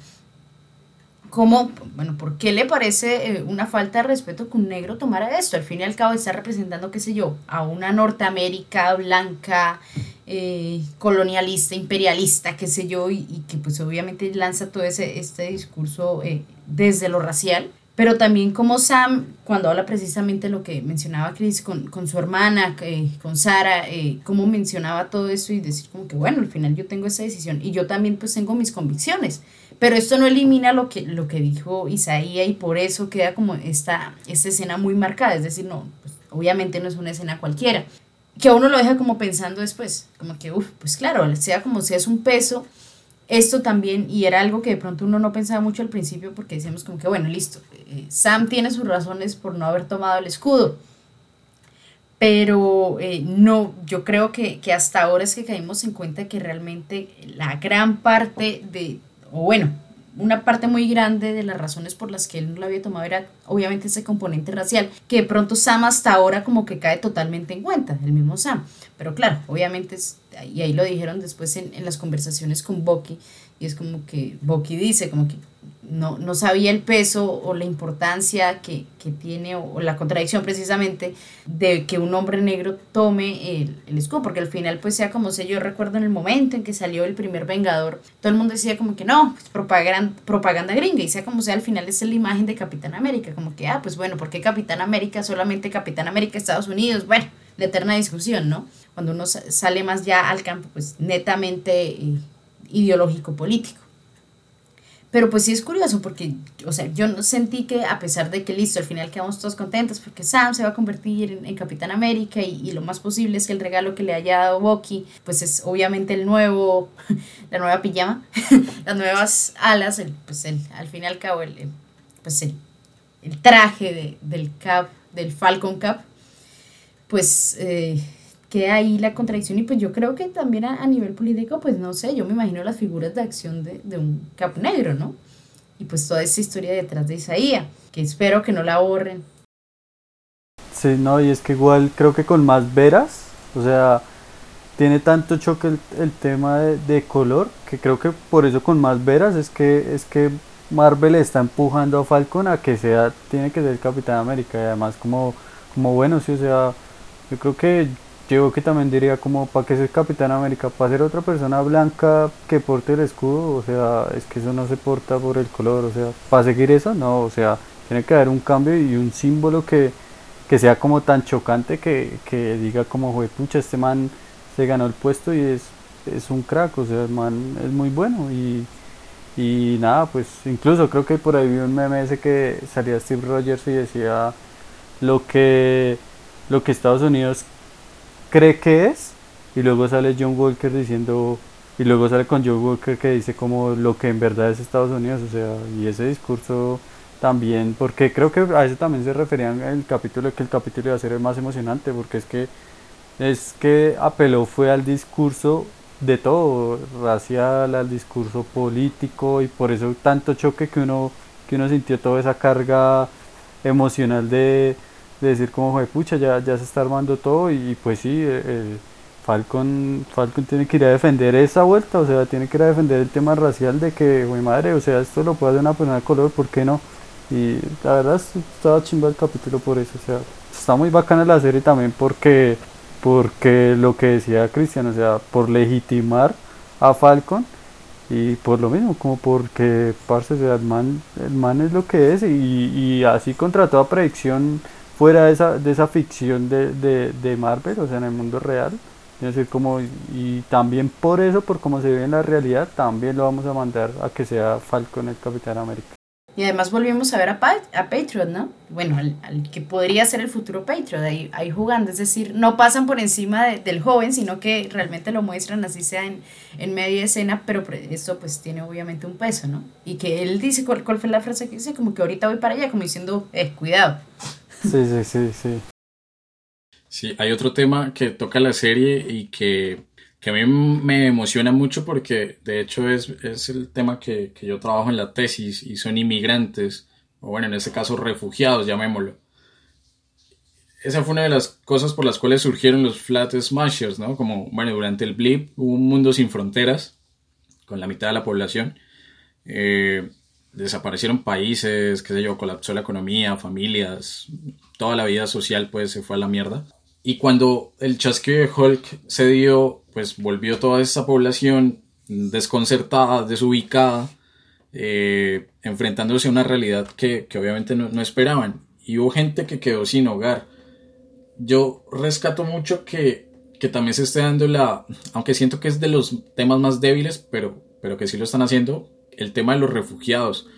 ¿Cómo, bueno, por qué le parece eh, una falta de respeto que un negro tomara esto? Al fin y al cabo está representando, qué sé yo, a una Norteamérica blanca, eh, colonialista, imperialista, qué sé yo, y, y que pues obviamente lanza todo ese, este discurso eh, desde lo racial. Pero también como Sam, cuando habla precisamente lo que mencionaba Chris con, con su hermana, con Sara, cómo mencionaba todo eso y decir como que bueno, al final yo tengo esa decisión y yo también pues tengo mis convicciones. Pero esto no elimina lo que, lo que dijo Isaías y por eso queda como esta, esta escena muy marcada. Es decir, no, pues, obviamente no es una escena cualquiera. Que a uno lo deja como pensando después, como que, uff, pues claro, sea como sea es un peso, esto también, y era algo que de pronto uno no pensaba mucho al principio porque decíamos como que, bueno, listo, eh, Sam tiene sus razones por no haber tomado el escudo, pero eh, no, yo creo que, que hasta ahora es que caímos en cuenta que realmente la gran parte de, o bueno, una parte muy grande de las razones por las que él no lo había tomado era obviamente ese componente racial, que de pronto Sam hasta ahora como que cae totalmente en cuenta, el mismo Sam. Pero claro, obviamente, y ahí lo dijeron después en, en las conversaciones con Bucky, y es como que Bucky dice, como que no, no sabía el peso o la importancia que, que tiene, o, o la contradicción precisamente, de que un hombre negro tome el, el escudo, porque al final, pues sea como sé, yo recuerdo en el momento en que salió el primer Vengador, todo el mundo decía como que no, pues, propaganda, propaganda gringa, y sea como sea, al final es la imagen de Capitán América, como que, ah, pues bueno, ¿por qué Capitán América solamente Capitán América Estados Unidos? Bueno, la eterna discusión, ¿no? Cuando uno sa- sale más ya al campo, pues netamente eh, ideológico político. Pero pues sí es curioso porque, o sea, yo sentí que a pesar de que listo, al final quedamos todos contentos porque Sam se va a convertir en, Capitán América y, lo más posible es que el regalo que le haya dado Bucky, pues es obviamente el nuevo, la nueva pijama, las nuevas alas, el, pues el, al fin y al cabo, el- pues el, el traje de- del Cap, del Falcon Cap, pues eh, queda ahí la contradicción y pues yo creo que también a, a nivel político, pues no sé, yo me imagino las figuras de acción de, de un cap negro, ¿no? Y pues toda esa historia detrás de Isaías, que espero que no la borren. Sí, no, y es que igual creo que con más veras, o sea, tiene tanto choque el, el tema de, de color que creo que por eso con más veras es que es que Marvel está empujando a Falcon a que sea tiene que ser Capitán América y además como como bueno, sí, o sea, yo creo que yo que también diría como para que ser Capitán América, para ser otra persona blanca que porte el escudo, o sea, es que eso no se porta por el color, o sea, para seguir eso, no, o sea, tiene que haber un cambio y un símbolo que, que sea como tan chocante que, que diga como, "Jue pucha, este man se ganó el puesto y es, es un crack, o sea, el man es muy bueno y, y nada, pues incluso creo que por ahí vi un meme ese que salía Steve Rogers y decía lo que, lo que Estados Unidos cree que es y luego sale John Walker diciendo y luego sale con John Walker que dice como lo que en verdad es Estados Unidos, o sea, y ese discurso también, porque creo que a eso también se referían el capítulo, que el capítulo iba a ser el más emocionante, porque es que es que apeló fue al discurso de todo, racial, al discurso político y por eso tanto choque que uno que uno sintió toda esa carga emocional de, de decir como "Jue pucha ya, ya se está armando todo y, pues sí el, Falcon, Falcon tiene que ir a defender esa vuelta, o sea, tiene que ir a defender el tema racial de que, güey madre, o sea, esto lo puede hacer una persona de color, ¿por qué no? Y la verdad es- estaba chimba el capítulo por eso, o sea, está muy bacana la serie también porque, porque lo que decía Cristian, o sea, por legitimar a Falcon y por lo mismo, como porque, parce, o sea, el man, el man es lo que es y, y así contra toda predicción fuera de esa, de esa ficción de, de, de Marvel, o sea, en el mundo real. Es decir, como, y también por eso, por cómo se ve en la realidad, también lo vamos a mandar a que sea Falcon el Capitán América. Y además volvimos a ver a, Pa- a Patriot, ¿no? Bueno, al, al que podría ser el futuro Patriot, ahí, ahí jugando. Es decir, no pasan por encima de- del joven, sino que realmente lo muestran así sea en, en media escena, pero esto pues tiene obviamente un peso, ¿no? Y que él dice, ¿cuál, cuál fue la frase que dice? Como que ahorita voy para allá, como diciendo, eh, cuidado. Sí, sí, sí, sí. Sí, hay otro tema que toca la serie y que, que a mí me emociona mucho porque de hecho es, es el tema que, que yo trabajo en la tesis y son inmigrantes, o bueno, en este caso refugiados, llamémoslo. Esa fue una de las cosas por las cuales surgieron los Flat Smashers, ¿no? Como, bueno, durante el blip hubo un mundo sin fronteras, con la mitad de la población. Eh, desaparecieron países, qué sé yo, colapsó la economía, familias, toda la vida social pues se fue a la mierda. Y cuando el chasquido de Hulk se dio, pues volvió toda esa población desconcertada, desubicada, eh, enfrentándose a una realidad que, que obviamente no, no esperaban. Y hubo gente que quedó sin hogar. Yo rescato mucho que, que también se esté dando la, aunque siento que es de los temas más débiles, pero, pero que sí lo están haciendo, el tema de los refugiados.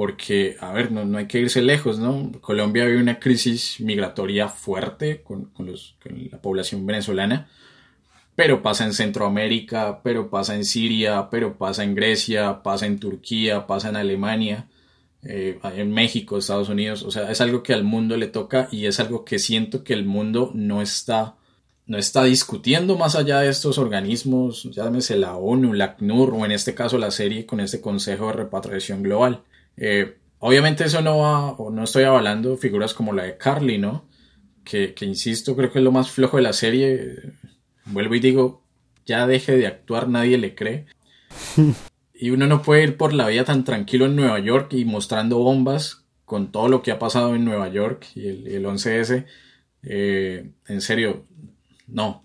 Porque, a ver, no, no hay que irse lejos, ¿no? Colombia vive una crisis migratoria fuerte con, la población venezolana, pero pasa en Centroamérica, pero pasa en Siria, pero pasa en Grecia, pasa en Turquía, pasa en Alemania, eh, en México, Estados Unidos. O sea, es algo que al mundo le toca y es algo que siento que el mundo no está, no está discutiendo más allá de estos organismos, llámese la ONU, la ACNUR o en este caso la serie con este Consejo de Repatriación Global. Eh, obviamente eso no va, o no estoy avalando figuras como la de Carly, ¿no? Que, que insisto, creo que es lo más flojo de la serie. Vuelvo y digo, ya deje de actuar, nadie le cree. Y uno no puede ir por la vida tan tranquilo en Nueva York y mostrando bombas con todo lo que ha pasado en Nueva York y el, el 11S. Eh, en serio, no,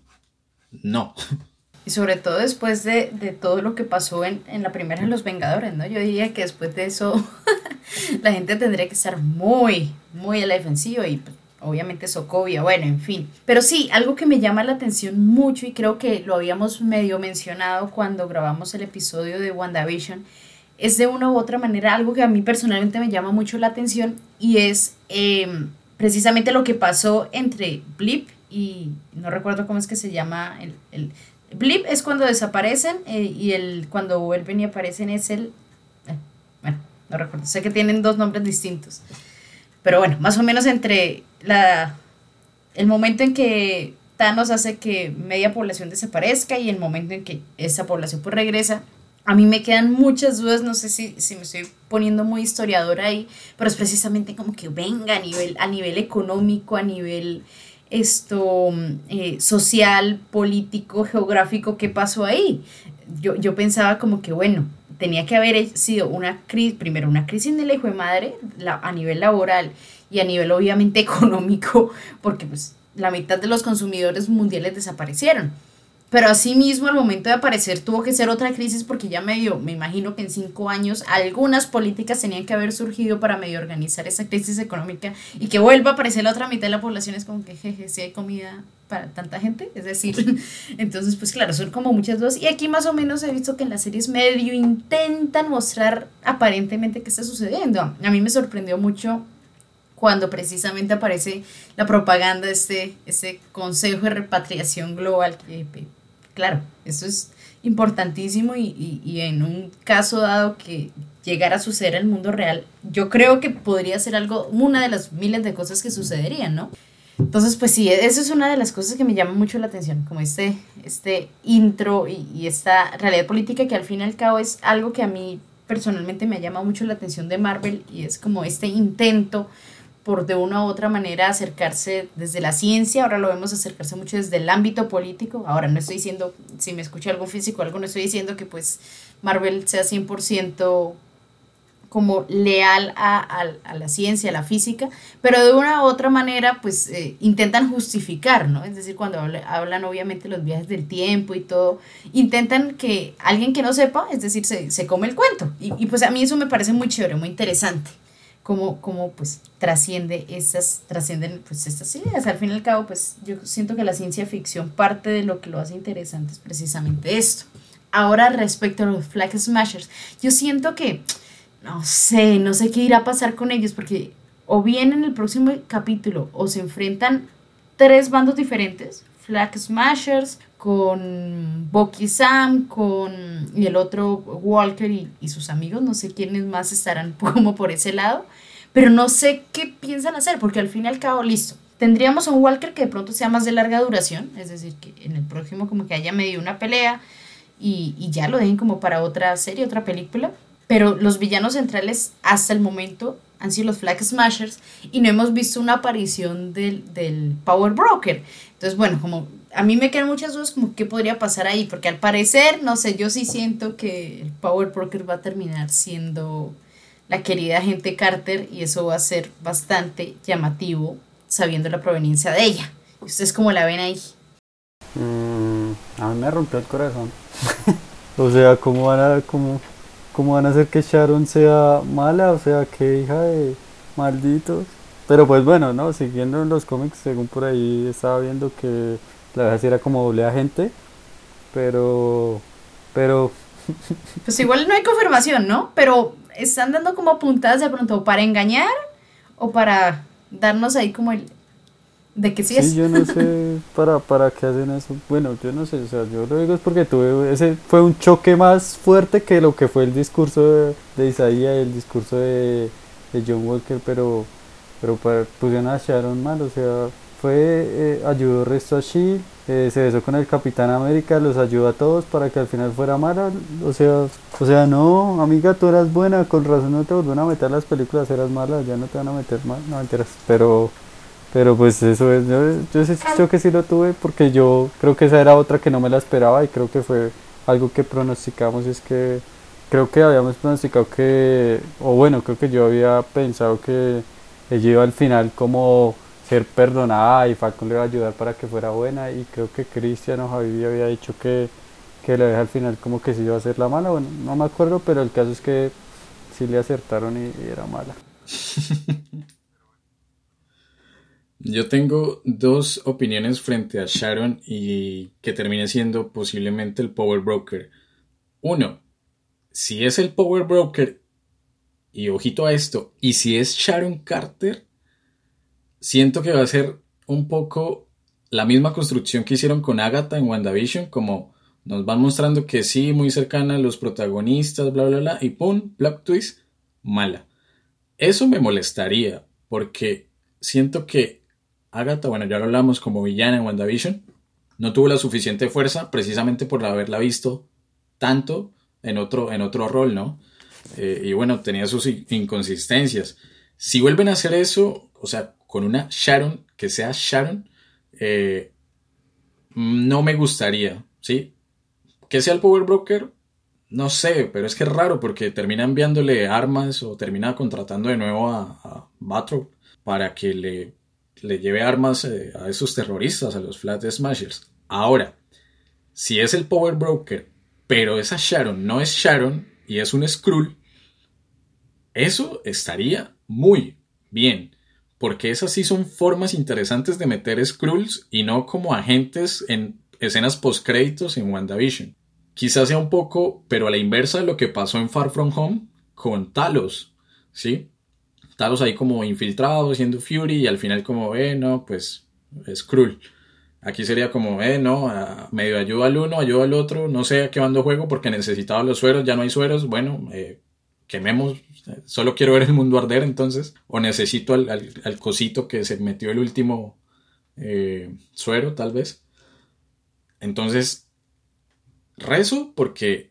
no. Y sobre todo después de, de todo lo que pasó en, en la primera de Los Vengadores, ¿no? Yo diría que después de eso la gente tendría que estar muy, muy a la defensiva y pues, obviamente Sokovia, bueno, en fin. Pero sí, algo que me llama la atención mucho y creo que lo habíamos medio mencionado cuando grabamos el episodio de WandaVision, es de una u otra manera algo que a mí personalmente me llama mucho la atención y es eh, precisamente lo que pasó entre Blip y no recuerdo cómo es que se llama el, el Blip es cuando desaparecen eh, y el cuando vuelven y aparecen es el eh, bueno, no recuerdo, sé que tienen dos nombres distintos. Pero bueno, más o menos entre la el momento en que Thanos hace que media población desaparezca y el momento en que esa población pues regresa, a mí me quedan muchas dudas, no sé si, si me estoy poniendo muy historiadora ahí, pero es precisamente como que venga a nivel, a nivel económico, a nivel esto eh, social, político, geográfico, ¿qué pasó ahí? Yo, yo pensaba como que, bueno, tenía que haber sido una crisis, primero una crisis en el hijo de madre a nivel laboral y a nivel obviamente económico, porque pues la mitad de los consumidores mundiales desaparecieron. Pero asimismo, al momento de aparecer, tuvo que ser otra crisis porque ya medio, me imagino que en cinco años algunas políticas tenían que haber surgido para medio organizar esa crisis económica y que vuelva a aparecer la otra mitad de la población. Es como que, jeje, si hay comida para tanta gente, es decir, entonces pues claro, son como muchas dudas. Y aquí más o menos he visto que en las series medio intentan mostrar aparentemente qué está sucediendo. A mí me sorprendió mucho cuando precisamente aparece la propaganda de este, este Consejo de Repatriación Global, que claro, esto es importantísimo y, y, y, en un caso dado que llegara a suceder en el mundo real, yo creo que podría ser algo, una de las miles de cosas que sucederían, ¿no? Entonces, pues sí, eso es una de las cosas que me llama mucho la atención, como este, este intro y, y esta realidad política que al fin y al cabo es algo que a mí personalmente me llama mucho la atención de Marvel y es como este intento por de una u otra manera acercarse desde la ciencia, ahora lo vemos acercarse mucho desde el ámbito político, ahora no estoy diciendo, si me escucha algún físico algo, no estoy diciendo que pues Marvel sea 100% como leal a, a, a, la ciencia, a la física, pero de una u otra manera pues eh, intentan justificar, ¿no? Es decir, cuando hablan, hablan obviamente los viajes del tiempo y todo, intentan que alguien que no sepa, es decir, se, se come el cuento. Y, y pues a mí eso me parece muy chévere, muy interesante cómo, cómo pues trasciende estas, trascienden pues estas ideas. Al fin y al cabo, pues yo siento que la ciencia ficción parte de lo que lo hace interesante es precisamente esto. Ahora respecto a los Flag Smashers, yo siento que, no sé, no sé qué irá a pasar con ellos, porque o bien en el próximo capítulo o se enfrentan tres bandos diferentes, Flag Smashers, con Bucky Sam, con y el otro Walker y, sus amigos, no sé quiénes más estarán como por ese lado, pero no sé qué piensan hacer, porque al fin y al cabo, listo, tendríamos un Walker que de pronto sea más de larga duración, es decir, que en el próximo como que haya medio una pelea y, ya lo dejen como para otra serie, otra película, pero los villanos centrales hasta el momento han sido los Flag Smashers y no hemos visto una aparición del Power Broker. Entonces, bueno, como a mí me quedan muchas dudas como qué podría pasar ahí, porque al parecer, no sé, yo sí siento que el Power Broker va a terminar siendo la querida gente Carter y eso va a ser bastante llamativo sabiendo la proveniencia de ella. ¿Ustedes cómo la ven ahí? Mm, a mí me rompió el corazón. o sea, ¿cómo van, a, cómo, ¿cómo van a hacer que Sharon sea mala? O sea, que hija de malditos. Pero pues bueno, ¿no? Siguiendo en los cómics, según por ahí estaba viendo que la verdad sí era como doble agente, pero, pero... Pues igual no hay confirmación, ¿no? Pero están dando como puntadas de pronto para engañar o para darnos ahí como el... De que sí, sí es. yo no sé para, para qué hacen eso. Bueno, yo no sé, o sea, yo lo digo es porque tuve, ese fue un choque más fuerte que lo que fue el discurso de, de Isaías y el discurso de, de John Walker, pero, pero pusieron a Sharon mal, o sea, fue, eh, ayudó resto a Shield, eh, se besó con el Capitán América, los ayudó a todos para que al final fuera mala, o sea, o sea, no, amiga, tú eras buena, con razón no te volvieron a meter las películas, eras mala, ya no te van a meter mal, no enteras, pero, pero pues eso es, yo, yo ese choque sí lo tuve porque yo creo que esa era otra que no me la esperaba y creo que fue algo que pronosticamos, es que creo que habíamos pronosticado que, o bueno, creo que yo había pensado que ella iba al final como ser perdonada y Falcon le iba a ayudar para que fuera buena y creo que Cristian o Javi había dicho que, que le deja al final como que sí iba a ser la mala, bueno, no me acuerdo, pero el caso es que sí le acertaron y era mala. Yo tengo dos opiniones frente a Sharon y que termine siendo posiblemente el Power Broker. Uno, si es el Power Broker, y ojito a esto, y si es Sharon Carter, siento que va a ser un poco la misma construcción que hicieron con Agatha en WandaVision, como nos van mostrando que sí, muy cercana a los protagonistas, bla, bla, bla, y pum, plot twist, mala. Eso me molestaría, porque siento que Agatha, bueno, ya lo hablamos como villana en WandaVision, no tuvo la suficiente fuerza precisamente por haberla visto tanto en otro, en otro rol, ¿no? Eh, y bueno, tenía sus inconsistencias. Si vuelven a hacer eso, o sea, con una Sharon, que sea Sharon, eh, no me gustaría, ¿sí? Que sea el Power Broker, no sé, pero es que es raro porque termina enviándole armas o termina contratando de nuevo a, a para que le, le lleve armas eh, a esos terroristas, a los Flat Smashers. Ahora, si es el Power Broker, pero esa Sharon no es Sharon y es un Skrull, eso estaría muy bien. Porque esas sí son formas interesantes de meter Skrulls y no como agentes en escenas post-créditos en WandaVision. Quizás sea un poco, pero a la inversa de lo que pasó en Far From Home con Talos, ¿sí? Talos ahí como infiltrado, siendo Fury y al final como, eh, no, pues Skrull. Aquí sería como, eh, no, medio ayuda al uno, ayuda al otro, no sé a qué bando juego porque necesitaba los sueros, ya no hay sueros, bueno, eh, quememos, solo quiero ver el mundo arder entonces, o necesito al, al, al cosito que se metió el último eh, suero tal vez. Entonces, rezo porque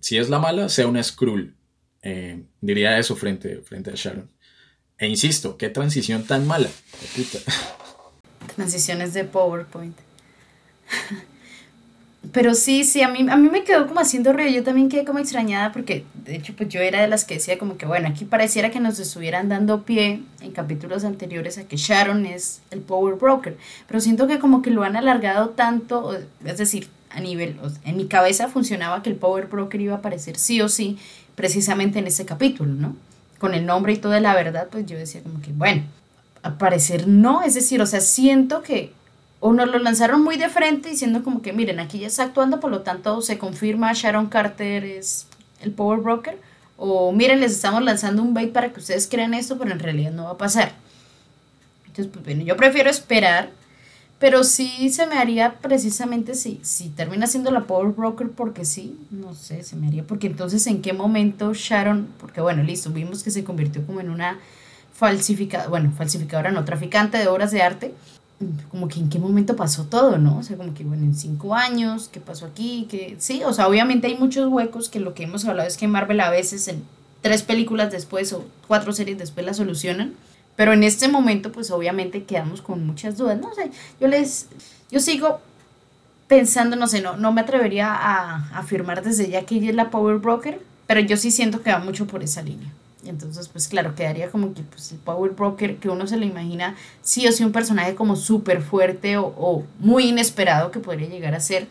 si es la mala, sea una Skrull. Eh, diría eso frente, frente a Sharon. E insisto, qué transición tan mala. Puta. Transiciones de PowerPoint. Pero sí, sí, a mí, a mí me quedó como haciendo ruido. Yo también quedé como extrañada porque, de hecho, pues yo era de las que decía como que, bueno, aquí pareciera que nos estuvieran dando pie en capítulos anteriores a que Sharon es el Power Broker. Pero siento que como que lo han alargado tanto, es decir, a nivel, en mi cabeza funcionaba que el Power Broker iba a aparecer sí o sí, precisamente en ese capítulo, ¿no? Con el nombre y toda la verdad, pues yo decía como que, bueno, al parecer no, es decir, o sea, siento que o nos lo lanzaron muy de frente diciendo como que miren, aquí ya está actuando, por lo tanto se confirma Sharon Carter es el Power Broker, o miren, les estamos lanzando un bait para que ustedes crean esto, pero en realidad no va a pasar. Entonces, pues bueno, yo prefiero esperar, pero sí se me haría precisamente si, si termina siendo la Power Broker porque sí, no sé, se me haría, porque entonces en qué momento Sharon, porque bueno, listo, vimos que se convirtió como en una falsificadora, bueno, falsificadora, no, traficante de obras de arte, como que en qué momento pasó todo, ¿no? O sea, como que, bueno, en cinco años, ¿qué pasó aquí? que Sí, o sea, obviamente hay muchos huecos que lo que hemos hablado es que Marvel a veces en tres películas después o cuatro series después la solucionan, pero en este momento, pues obviamente quedamos con muchas dudas, no sé, yo les, yo sigo pensando, no sé, no, no me atrevería a afirmar desde ya que ella es la Power Broker, pero yo sí siento que va mucho por esa línea. Entonces, pues claro, quedaría como que pues, el Power Broker, que uno se lo imagina sí o sí un personaje como súper fuerte o, muy inesperado que podría llegar a ser.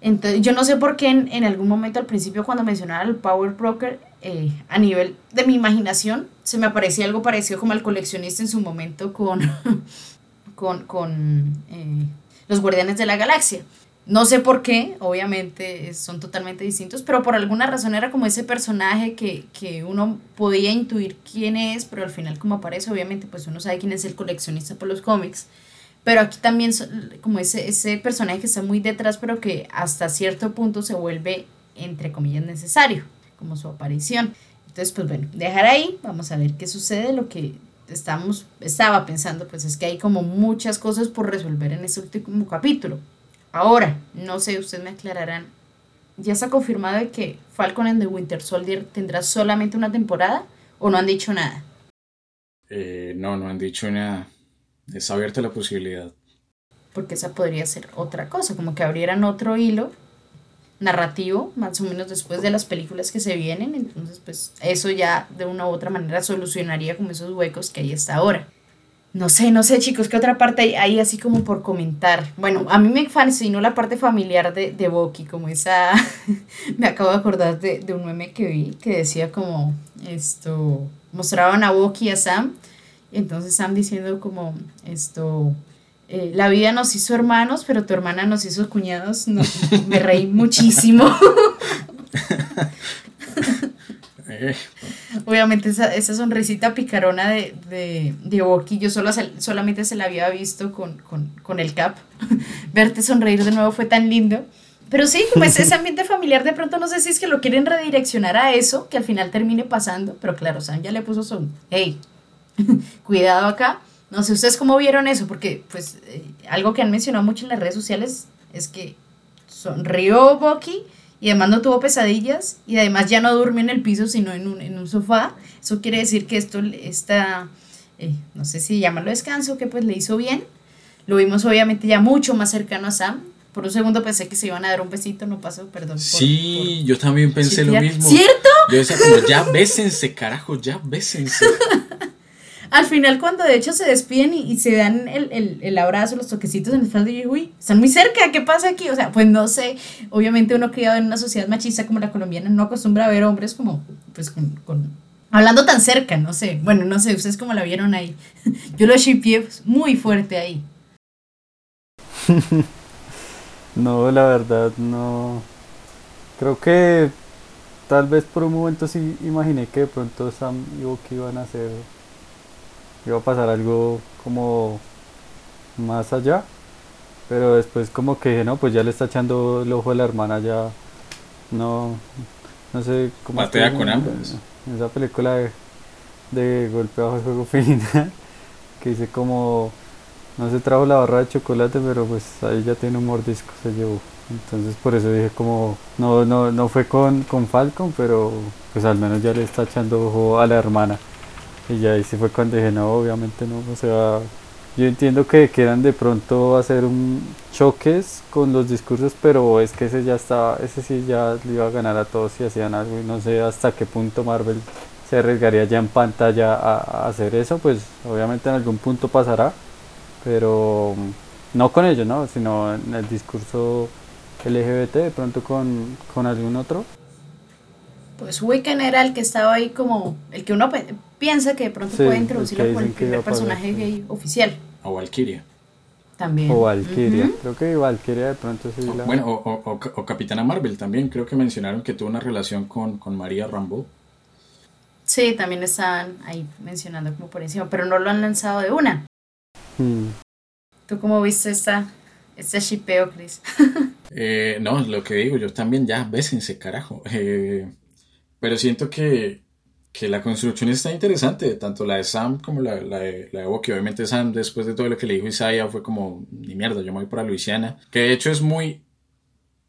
Entonces, yo no sé por qué en, en algún momento al principio cuando mencionaba el Power Broker, eh, a nivel de mi imaginación, se me aparecía algo parecido como al coleccionista en su momento con, con, con eh, los Guardianes de la Galaxia. No sé por qué, obviamente son totalmente distintos, pero por alguna razón era como ese personaje que, que uno podía intuir quién es, pero al final como aparece, obviamente pues uno sabe quién es el coleccionista por los cómics. Pero aquí también como ese, ese personaje que está muy detrás, pero que hasta cierto punto se vuelve, entre comillas, necesario, como su aparición. Entonces, pues bueno, dejar ahí, vamos a ver qué sucede. Lo que estamos, estaba pensando, pues es que hay como muchas cosas por resolver en este último capítulo. Ahora, no sé, ustedes me aclararán. ¿Ya está confirmado de que Falcon and the Winter Soldier tendrá solamente una temporada o no han dicho nada? Eh, no, no han dicho nada. Está abierta la posibilidad. Porque esa podría ser otra cosa, como que abrieran otro hilo narrativo, más o menos después de las películas que se vienen. Entonces, pues eso ya de una u otra manera solucionaría como esos huecos que hay hasta ahora. No sé, no sé, chicos, ¿qué otra parte hay, hay así como por comentar? Bueno, a mí me fascinó la parte familiar de, de Bucky, como esa... me acabo de acordar de, de un meme que vi que decía como esto... Mostraban a Bucky y a Sam, y entonces Sam diciendo como esto... eh, la vida nos hizo hermanos, pero tu hermana nos hizo cuñados. No, me reí muchísimo. Obviamente esa, esa sonrisita picarona de, de, de Bucky, yo solo, solamente se la había visto con, con, con el cap. Verte sonreír de nuevo fue tan lindo. Pero sí, como es ese ambiente familiar, de pronto no sé si es que lo quieren redireccionar a eso, que al final termine pasando. Pero claro, Sam ya le puso son, hey, cuidado acá. No sé ustedes cómo vieron eso, porque pues eh, algo que han mencionado mucho en las redes sociales es que sonrió Bucky y además no tuvo pesadillas y además ya no durmió en el piso sino en un, en un sofá. Eso quiere decir que esto está, eh, no sé si llamarlo descanso, que pues le hizo bien. Lo vimos obviamente ya mucho más cercano a Sam. Por un segundo pensé que se iban a dar un besito, no pasó, perdón. por- sí, yo también por pensé lo mismo. ¿Cierto? Yo decía como, ya bésense, carajo, ya bésense. Al final, cuando de hecho se despiden y, se dan el, el, abrazo, los toquecitos en el espalda, y yo, uy, están muy cerca, ¿qué pasa aquí? O sea, pues no sé, obviamente uno criado en una sociedad machista como la colombiana no acostumbra a ver hombres como, pues con, con- hablando tan cerca, no sé, bueno, no sé, ustedes cómo la vieron ahí. Yo lo shipié pues, muy fuerte ahí. No, la verdad, no. Creo que tal vez por un momento sí imaginé que de pronto Sam y Bucky iban a hacer. Iba a pasar algo como más allá. Pero después, como que dije, no, pues ya le está echando el ojo a la hermana, ya. No. No sé cómo. Batea con. Esa película de, de Golpe bajo el juego final. que dice como. No se trajo la barra de chocolate, pero pues ahí ya tiene un mordisco, se llevó. Entonces por eso dije como, no, no, no fue con, con Falcon, pero pues al menos ya le está echando ojo a la hermana. Y ahí sí fue cuando dije, no, obviamente no, o sea, yo entiendo que quieran de pronto hacer un choques con los discursos, pero es que ese ya estaba, ese sí ya le iba a ganar a todos si hacían algo y no sé hasta qué punto Marvel se arriesgaría ya en pantalla a, a hacer eso, pues obviamente en algún punto pasará, pero no con ellos, ¿no? Sino en el discurso LGBT, de pronto con, con algún otro. Pues Wiccan era el que estaba ahí como el que uno piensa que de pronto Sí, puede introducirlo como el primer pasar, personaje sí. gay oficial. O Valkyria. También. O Valkyria, creo que Valkyria de pronto sí O- la... Bueno, o, o- o- o Capitana Marvel también. Creo que mencionaron que tuvo una relación con, con María Rambo. Sí, también estaban ahí mencionando como por encima, pero no lo han lanzado de una. Hmm. ¿Tú cómo viste esta, este shipeo, Chris? Eh, no, lo que digo, yo también ya, bésense, carajo. Eh, pero siento que, que la construcción está interesante, tanto la de Sam como la, la de, la de Bucky. Obviamente Sam, después de todo lo que le dijo Isaiah, fue como, ni mierda, yo me voy para Luisiana. Que de hecho es muy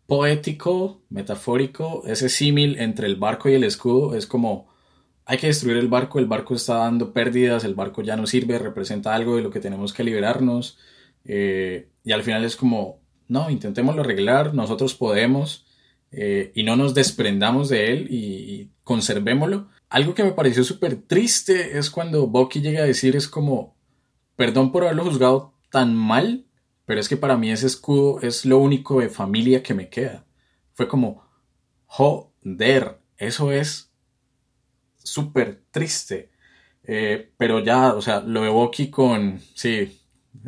poético, metafórico, ese símil entre el barco y el escudo. Es como, hay que destruir el barco, el barco está dando pérdidas, el barco ya no sirve, representa algo de lo que tenemos que liberarnos. Eh, y al final es como, no, intentémoslo arreglar, nosotros podemos eh, y no nos desprendamos de él y conservémoslo. Algo que me pareció súper triste es cuando Bucky llega a decir es como, perdón por haberlo juzgado tan mal, pero es que para mí ese escudo es lo único de familia que me queda. Fue como, joder, eso es súper triste. Eh, pero ya, o sea, lo de Bucky con, sí,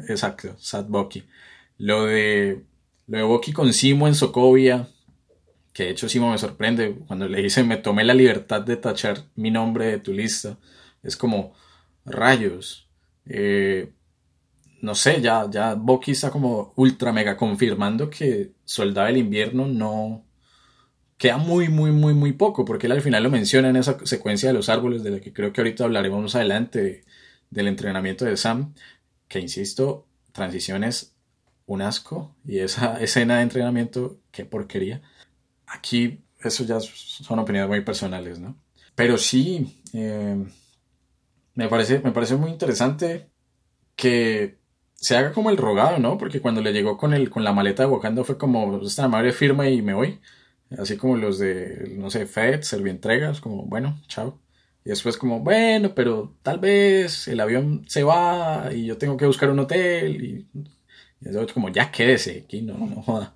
exacto, Sad Bucky. Lo de, lo de Bucky con Simo en Sokovia, que de hecho Simo me sorprende cuando le dice me tomé la libertad de tachar mi nombre de tu lista. Es como rayos. Eh, no sé, ya, ya Bucky está como ultra mega confirmando que Soldado del Invierno no queda muy, muy, muy, muy poco, porque él al final lo menciona en esa secuencia de los árboles, de la que creo que ahorita hablaremos más adelante, de- del entrenamiento de Sam, que insisto, transiciones un asco, y esa escena de entrenamiento, qué porquería. Aquí, eso ya son opiniones muy personales, ¿no? Pero sí, eh, me parece, me parece muy interesante que se haga como el rogado, ¿no? Porque cuando le llegó con, el, con la maleta de Wakanda fue como, esta madre firma y me voy. Así como los de, no sé, Fed, Servientregas, como, bueno, chao. Y después como, bueno, pero tal vez el avión se va y yo tengo que buscar un hotel. Y, y como, ya quédese aquí, no, no joda.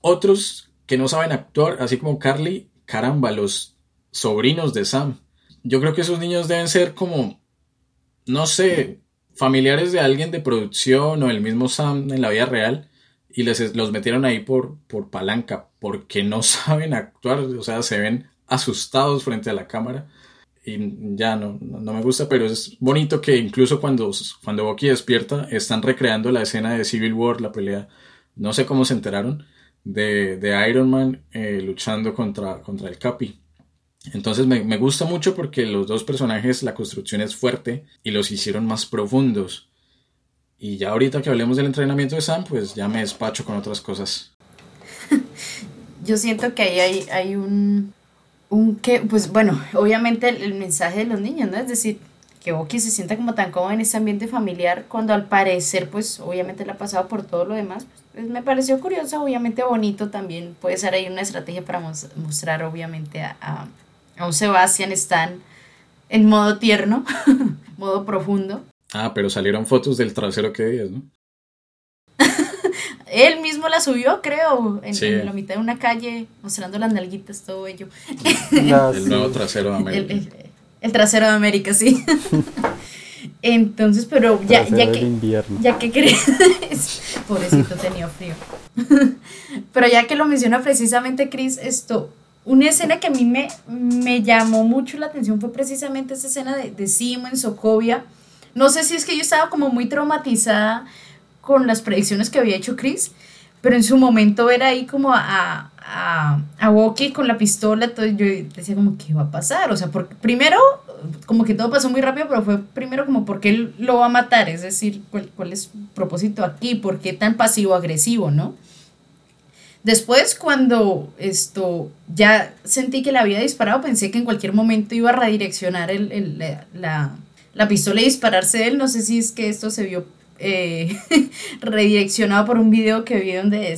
Otros que no saben actuar, así como Carly, caramba, los sobrinos de Sam. Yo creo que esos niños deben ser como, no sé, familiares de alguien de producción o el mismo Sam en la vida real y les, los metieron ahí por, por palanca porque no saben actuar, o sea, se ven asustados frente a la cámara y ya no, no, me gusta, pero es bonito que incluso cuando, cuando Bucky despierta están recreando la escena de Civil War, la pelea, no sé cómo se enteraron, de, Iron Man eh, luchando contra, contra el Capi. Entonces me, me gusta mucho porque los dos personajes, la construcción es fuerte y los hicieron más profundos. Y ya ahorita que hablemos del entrenamiento de Sam, pues ya me despacho con otras cosas. Yo siento que ahí hay, hay un, un que, pues bueno, obviamente el mensaje de los niños, ¿no? Es decir, que Bucky se sienta como tan cómodo en ese ambiente familiar cuando al parecer, pues obviamente le ha pasado por todo lo demás. Pues, me pareció curioso, obviamente bonito también. Puede ser ahí una estrategia para mos- mostrar, obviamente, a, a, a un Sebastian Stan en modo tierno, modo profundo. Ah, pero salieron fotos del trasero que días, ¿no? Él mismo la subió, creo, en, Sí. en la mitad de una calle, mostrando las nalguitas, todo ello. La- El nuevo trasero de América. el- el trasero de América, sí. Entonces, pero ya, ya que, invierno. ya que crees, pobrecito tenía frío. pero ya que lo menciona precisamente Chris, esto, una escena que a mí me, me llamó mucho la atención fue precisamente esa escena de, de Simo en Sokovia. No sé si es que yo estaba como muy traumatizada con las predicciones que había hecho Chris, pero en su momento ver ahí como a, a, a Bucky con la pistola, todo, yo decía como, ¿qué va a pasar? O sea, porque primero, como que todo pasó muy rápido, pero fue primero como, ¿por qué lo va a matar? Es decir, ¿cuál, cuál es su propósito aquí? ¿Por qué tan pasivo-agresivo, no? Después, cuando esto ya sentí que le había disparado, pensé que en cualquier momento iba a redireccionar el, el- la, la- la pistola y dispararse de él. No sé si es que esto se vio eh, redireccionado por un video que vi donde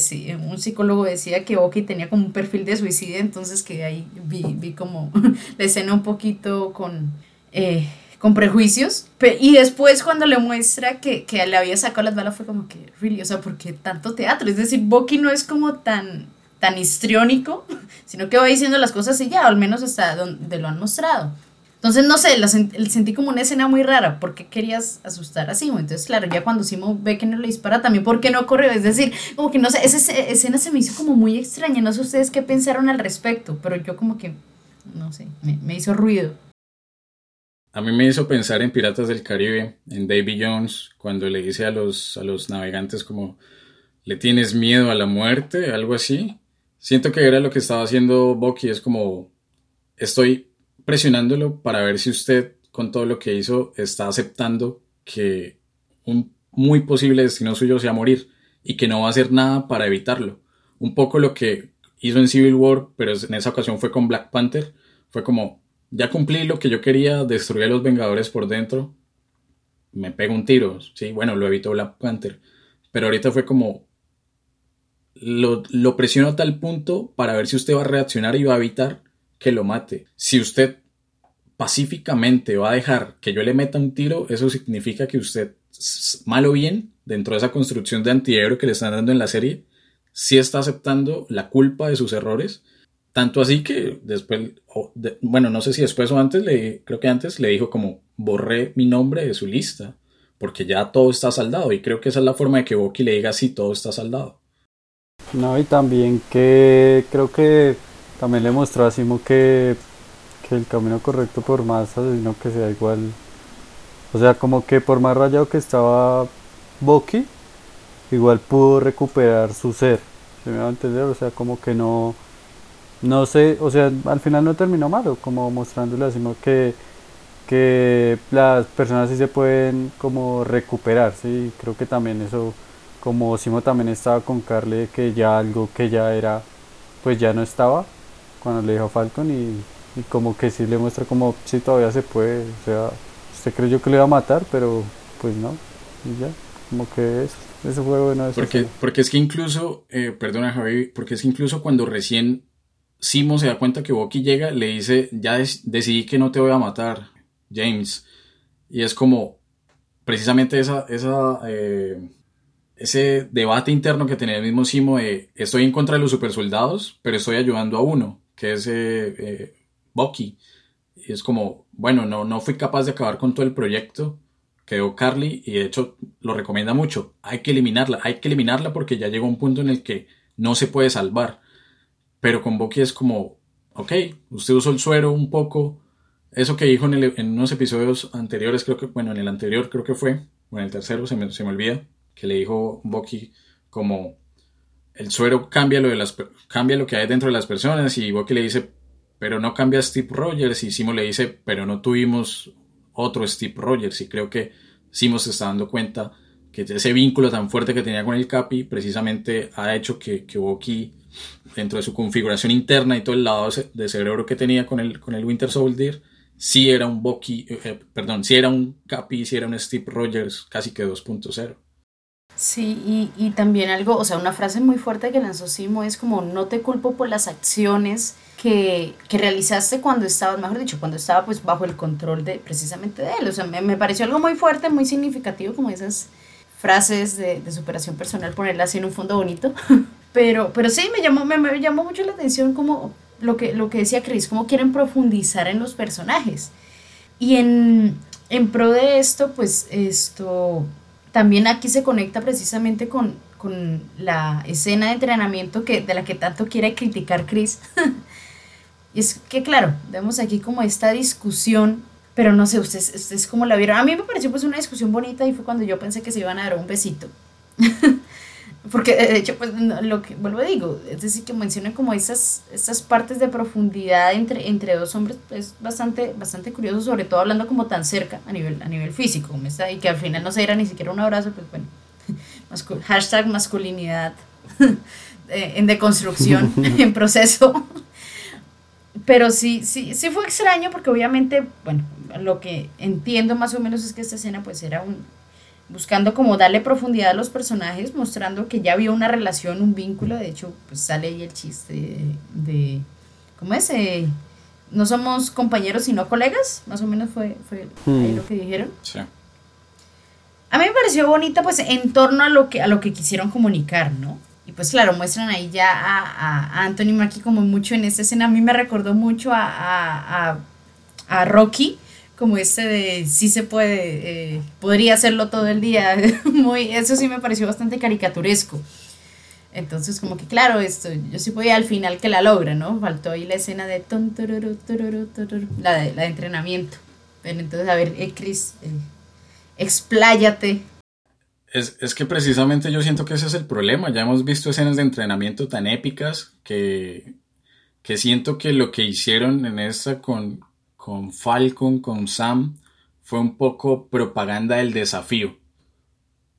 un psicólogo decía que Bucky tenía como un perfil de suicidio, entonces que ahí vi, vi como la escena un poquito con... eh, con prejuicios. Y después cuando le muestra que, que le había sacado las balas fue como que, really, o sea, ¿por qué tanto teatro? Es decir, Bucky no es como tan, tan histriónico, sino que va diciendo las cosas y ya, al menos hasta donde lo han mostrado. Entonces, no sé, la sen- el sentí como una escena muy rara. ¿Por qué querías asustar a Simo? Entonces, claro, ya cuando Simo ve que no le dispara, también, ¿por qué no corrió? Es decir, como que no sé, esa escena se me hizo como muy extraña. No sé ustedes qué pensaron al respecto, pero yo como que, no sé, me, me hizo ruido. A mí me hizo pensar en Piratas del Caribe, en Davy Jones, cuando le dice a los, a los navegantes como, ¿le tienes miedo a la muerte? Algo así. Siento que era lo que estaba haciendo Bucky, es como, estoy presionándolo para ver si usted, con todo lo que hizo, está aceptando que un muy posible destino suyo sea morir y que no va a hacer nada para evitarlo. Un poco lo que hizo en Civil War, pero en esa ocasión fue con Black Panther, fue como, ya cumplí lo que yo quería, destruir a los Vengadores por dentro, me pego un tiro, sí, bueno, lo evitó Black Panther, pero ahorita fue como, lo, lo presiono a tal punto para ver si usted va a reaccionar y va a evitar que lo mate. Si usted pacíficamente va a dejar que yo le meta un tiro, eso significa que usted, mal o bien, dentro de esa construcción de antihéroe que le están dando en la serie, sí está aceptando la culpa de sus errores. Tanto así que después, bueno, no sé si después o antes, le, creo que antes le dijo como borré mi nombre de su lista, porque ya todo está saldado. Y creo que esa es la forma de que Bucky le diga sí, todo está saldado. No, y también que creo que también le mostró a Simo que, que el camino correcto por más asesino que sea igual. O sea, como que por más rayado que estaba Bucky, igual pudo recuperar su ser. ¿Se me va a entender? O sea, como que no. No sé, o sea, al final no terminó malo, como mostrándole a Simo que, que las personas sí se pueden como recuperar, sí, creo que también eso como Simo también estaba con Carly, que ya algo que ya era, pues ya no estaba cuando le dijo a Falcon y, y como que sí le muestra como si todavía se puede, o sea, usted creyó que le iba a matar, pero pues no, y ya, como que eso, eso fue bueno. de esa Porque, porque es que incluso, eh, perdona Javi, porque es que incluso cuando recién Simo se da cuenta que Bucky llega, le dice, ya decidí que no te voy a matar, James. Y es como precisamente esa, esa, eh, ese debate interno que tenía el mismo Simo de estoy en contra de los supersoldados, pero estoy ayudando a uno, que es eh, eh, Bucky. Y es como, bueno, no, no fui capaz de acabar con todo el proyecto, quedó Carly y de hecho lo recomienda mucho. Hay que eliminarla, hay que eliminarla porque ya llegó un punto en el que no se puede salvar. Pero con Bucky es como, ok, usted usó el suero un poco. Eso que dijo en, unos episodios anteriores, creo que, bueno, en el anterior creo que fue, o en el tercero se me, se me olvida, que le dijo Bucky como el suero cambia lo, de las, cambia lo que hay dentro de las personas y Bucky le dice, pero no cambia Steve Rogers y Simo le dice, pero no tuvimos otro Steve Rogers y creo que Simo se está dando cuenta que ese vínculo tan fuerte que tenía con el Capi precisamente ha hecho que, que dentro de su configuración interna y todo el lado de de cerebro que tenía con el, con el Winter Soldier, sí era un Bucky, eh, eh, perdón, sí era un Capi, sí era un Steve Rogers casi que 2.0. Sí, y, y también algo, o sea, una frase muy fuerte que lanzó Simo es como, no te culpo por las acciones que, que realizaste cuando estabas, mejor dicho, cuando estaba pues bajo el control de precisamente de él. O sea, me, me pareció algo muy fuerte, muy significativo, como esas frases de, de superación personal, ponerlas así en un fondo bonito. Pero, pero sí, me llamó, me, me llamó mucho la atención como lo que, lo que decía Chris, cómo quieren profundizar en los personajes. Y en, en pro de esto, pues esto también aquí se conecta precisamente con, con la escena de entrenamiento que, de la que tanto quiere criticar Chris. y es que, claro, vemos aquí como esta discusión, pero no sé, ustedes, ustedes cómo la vieron. A mí me pareció pues una discusión bonita y fue cuando yo pensé que se iban a dar un besito. Porque de hecho, pues lo que vuelvo a digo, es decir, que mencionan como esas, esas partes de profundidad entre, entre dos hombres, es bastante, bastante curioso, sobre todo hablando como tan cerca a nivel, a nivel físico, como está, y que al final no se era ni siquiera un abrazo, pues bueno, mascul- hashtag masculinidad eh, en deconstrucción, en proceso. Pero sí, sí, sí fue extraño porque obviamente, bueno, lo que entiendo más o menos es que esta escena pues era un, buscando como darle profundidad a los personajes, mostrando que ya había una relación, un vínculo, de hecho pues sale ahí el chiste de, de ¿cómo es? Eh, no somos compañeros sino colegas, más o menos fue, fue ahí Hmm. lo que dijeron. Sí. A mí me pareció bonita pues en torno a lo que, a lo que quisieron comunicar, ¿no? Y pues claro, muestran ahí ya a, a- a Anthony Mackie como mucho en esta escena. A mí me recordó mucho a, a, a- a Rocky, como este de sí se puede, eh, podría hacerlo todo el día. Muy, eso sí me pareció bastante caricaturesco. Entonces, como que claro, esto, yo sí podía al final que la logra, ¿no? Faltó ahí la escena de ton, la de, la entrenamiento. Entonces, a ver, eh, Chris, eh, expláyate. Es, es que precisamente yo siento que ese es el problema. Ya hemos visto escenas de entrenamiento tan épicas que, que siento que lo que hicieron en esta con, con Falcon, con Sam, fue un poco propaganda del desafío.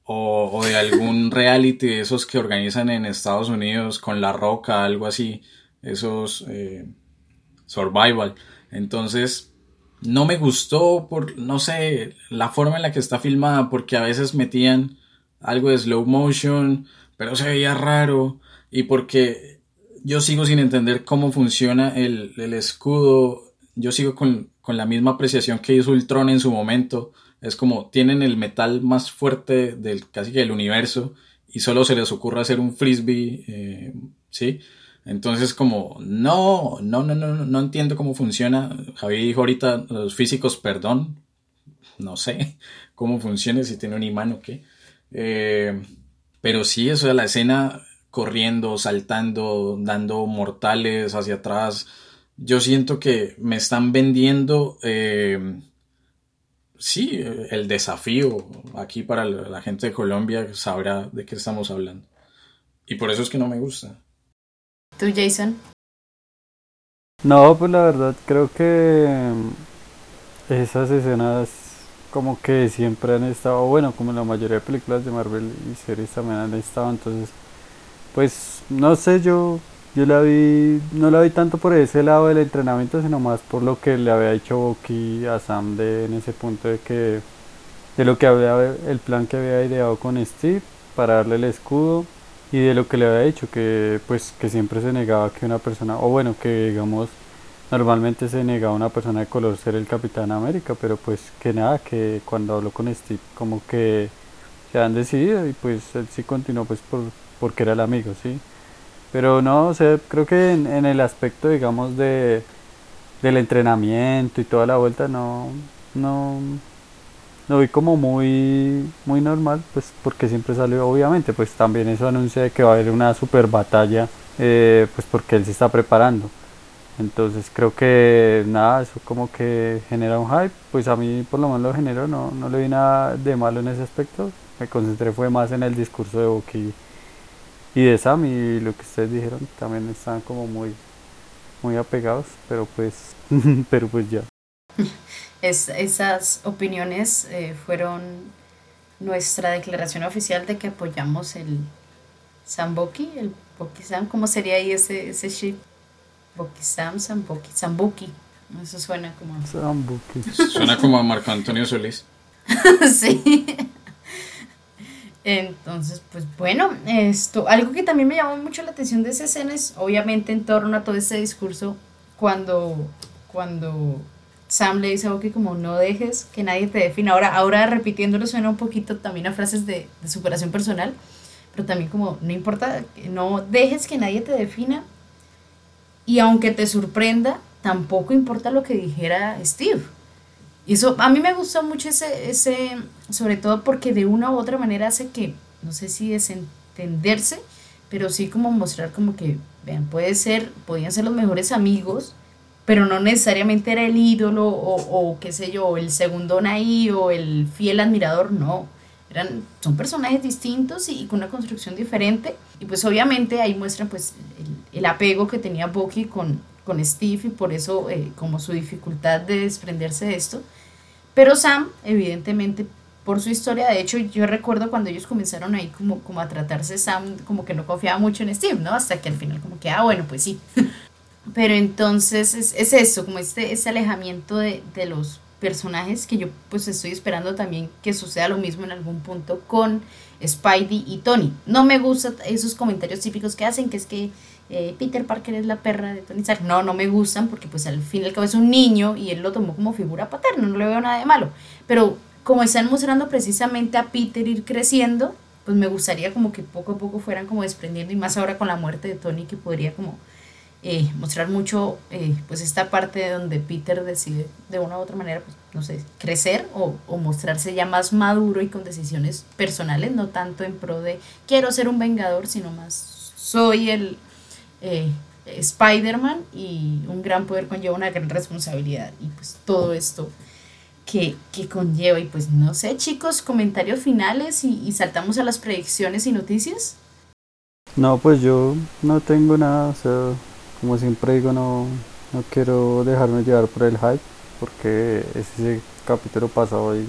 O, o de algún reality de esos que organizan en Estados Unidos con La Roca, algo así. Esos eh, survival. Entonces, no me gustó por, no sé, la forma en la que está filmada, porque a veces metían algo de slow motion, pero se veía raro, y porque yo sigo sin entender cómo funciona el, el escudo, yo sigo con, con la misma apreciación que hizo Ultron en su momento, es como tienen el metal más fuerte del casi que del universo, y solo se les ocurre hacer un frisbee, eh, ¿sí? Entonces como, no, no, no, no, no entiendo cómo funciona. Javi dijo ahorita, los físicos, perdón, no sé cómo funciona, si tiene un imán o qué. Eh, pero sí, eso de la escena corriendo, saltando, dando mortales hacia atrás. Yo siento que me están vendiendo, eh, sí, el desafío aquí para la gente de Colombia sabrá de qué estamos hablando. Y por eso es que no me gusta. Tú, Jason. No, pues la verdad creo que mm, esas escenas como que siempre han estado, bueno, como la mayoría de películas de Marvel y series también han estado, entonces pues no sé, yo yo la vi, no la vi tanto por ese lado del entrenamiento, sino más por lo que le había dicho Bucky a Sam de en ese punto de que de lo que había el plan que había ideado con Steve para darle el escudo y de lo que le había dicho que pues que siempre se negaba que una persona o bueno que digamos normalmente se negaba a una persona de color ser el Capitán América pero pues que nada que cuando habló con Steve como que se han decidido y pues él sí continuó pues por porque era el amigo sí pero no o sea creo que en, en el aspecto digamos de del entrenamiento y toda la vuelta no no lo vi como muy muy normal pues porque siempre salió obviamente pues también eso anuncia de que va a haber una super batalla eh, pues porque él se está preparando. Entonces creo que nada eso como que genera un hype pues a mí por lo menos lo generó no, no le vi nada de malo en ese aspecto. Me concentré fue más en el discurso de Bucky y de Sam y lo que ustedes dijeron también están como muy muy apegados pero pues pero pues ya Es, esas opiniones eh, fueron nuestra declaración oficial de que apoyamos el Samboki, el Boki Sam. ¿Cómo sería ahí ese, ese ship? Boki Sam, Samboki, Sambuki. Eso suena como. Sam Bucky. Suena como a Marco Antonio Solís. sí. Entonces, pues bueno, esto, algo que también me llamó mucho la atención de esa escena es obviamente en torno a todo ese discurso cuando, cuando Sam le dice a Bucky como no dejes que nadie te defina. Ahora, ahora repitiéndolo suena un poquito también a frases de, de superación personal, pero también como no importa, no dejes que nadie te defina y aunque te sorprenda, tampoco importa lo que dijera Steve. Y eso a mí me gustó mucho ese, ese, sobre todo porque de una u otra manera hace que, no sé si desentenderse, pero sí como mostrar como que, vean, puede ser, podían ser los mejores amigos, pero no necesariamente era el ídolo o, o qué sé yo, el segundón ahí o el fiel admirador, no. Eran, son personajes distintos y, y con una construcción diferente. Y pues obviamente ahí muestran pues el, el apego que tenía Bucky con, con Steve y por eso eh, como su dificultad de desprenderse de esto. Pero Sam, evidentemente, por su historia. De hecho, yo recuerdo cuando ellos comenzaron ahí como, como a tratarse Sam, como que no confiaba mucho en Steve, ¿no? Hasta que al final como que, ah, bueno, pues sí. Pero entonces es, es eso, como este, ese alejamiento de, de los personajes que yo pues estoy esperando también que suceda lo mismo en algún punto con Spidey y Tony. No me gustan esos comentarios típicos que hacen, que es que eh, Peter Parker es la perra de Tony Stark. No, no me gustan porque pues al fin y al cabo es un niño y él lo tomó como figura paterna, no le veo nada de malo. Pero como están mostrando precisamente a Peter ir creciendo, pues me gustaría como que poco a poco fueran como desprendiendo y más ahora con la muerte de Tony que podría como eh, mostrar mucho eh, pues esta parte de donde Peter decide de una u otra manera pues no sé crecer o, o, mostrarse ya más maduro y con decisiones personales no tanto en pro de quiero ser un vengador sino más soy el eh, Spider-Man y un gran poder conlleva una gran responsabilidad. Y pues todo esto que, que conlleva. Y pues no sé chicos comentarios finales y, saltamos a las predicciones y noticias. No pues yo no tengo nada o sea como siempre digo, no, no quiero dejarme llevar por el hype, porque ese capítulo pasado y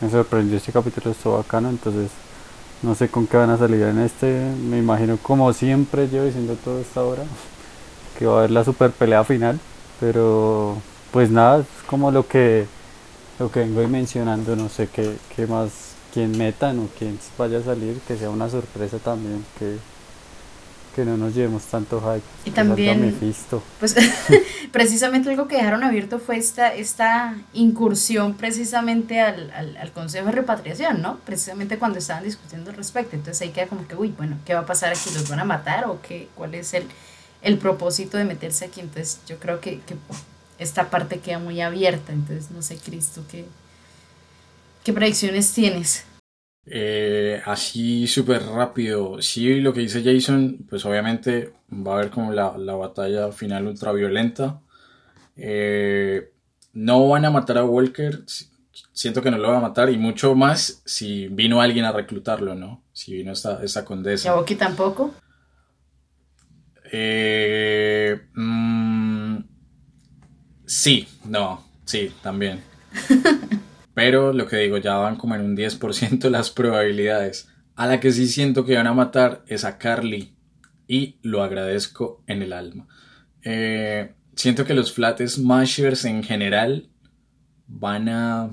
me sorprendió este capítulo, estuvo bacano, entonces no sé con qué van a salir en este, me imagino como siempre yo diciendo toda esta hora, que va a haber la super pelea final, pero pues nada, es como lo que lo que vengo mencionando, no sé qué, qué más, quién metan o quién vaya a salir, que sea una sorpresa también, que que no nos llevemos tanto hype. Y también, pues precisamente algo que dejaron abierto fue esta, esta incursión precisamente al, al, al, Consejo de Repatriación, ¿no? Precisamente cuando estaban discutiendo al respecto. Entonces ahí queda como que, uy, bueno, ¿qué va a pasar aquí? ¿Los van a matar o qué? ¿Cuál es el, el propósito de meterse aquí? Entonces yo creo que, que esta parte queda muy abierta. Entonces no sé, Cristo, ¿qué, qué predicciones tienes? Eh, así súper rápido. Sí, lo que dice Jason, pues obviamente va a haber como la, la batalla final ultraviolenta. Eh, no van a matar a Walker. Siento que no lo van a matar. Y mucho más si vino alguien a reclutarlo, ¿no? Si vino esta, esta condesa. ¿Y a Bucky tampoco? Eh, mmm, sí, no, sí, también. Pero lo que digo, ya van como en un 10% las probabilidades. A la que sí siento que van a matar es a Carly. Y lo agradezco en el alma. Eh, siento que los Flat Smashers en general van a.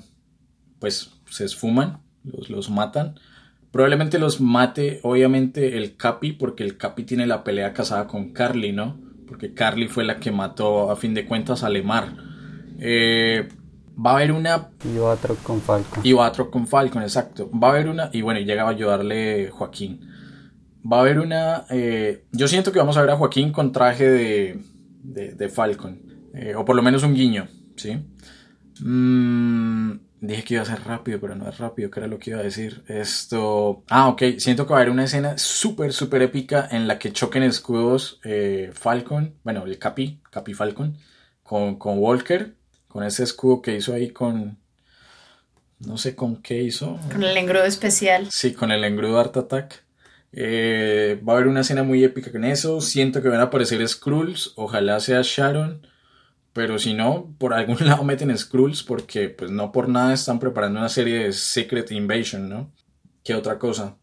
Pues se esfuman, los, los matan. Probablemente los mate, obviamente, el Capi, porque el Capi tiene la pelea casada con Carly, ¿no? Porque Carly fue la que mató, a fin de cuentas, a Lemar. Eh, va a haber una... Y otro con Falcon. Y otro con Falcon, exacto. Va a haber una... Y bueno, llega a ayudarle Joaquín. Va a haber una... Eh, yo siento que vamos a ver a Joaquín con traje de, de, de Falcon. Eh, o por lo menos un guiño, ¿sí? Mm, dije que iba a ser rápido, pero no es rápido, que era lo que iba a decir. Esto... Ah, ok. Siento que va a haber una escena súper, súper épica en la que choquen escudos eh, Falcon, bueno, el Capi, Capi Falcon, con, con Walker con ese escudo que hizo ahí con... No sé con qué hizo. Con el engrudo especial. Sí, con el engrudo Art Attack. Eh, va a haber una escena muy épica con eso. Siento que van a aparecer Skrulls. Ojalá sea Sharon. Pero si no, por algún lado meten Skrulls porque pues no por nada están preparando una serie de Secret Invasion, ¿no? ¿Qué otra cosa?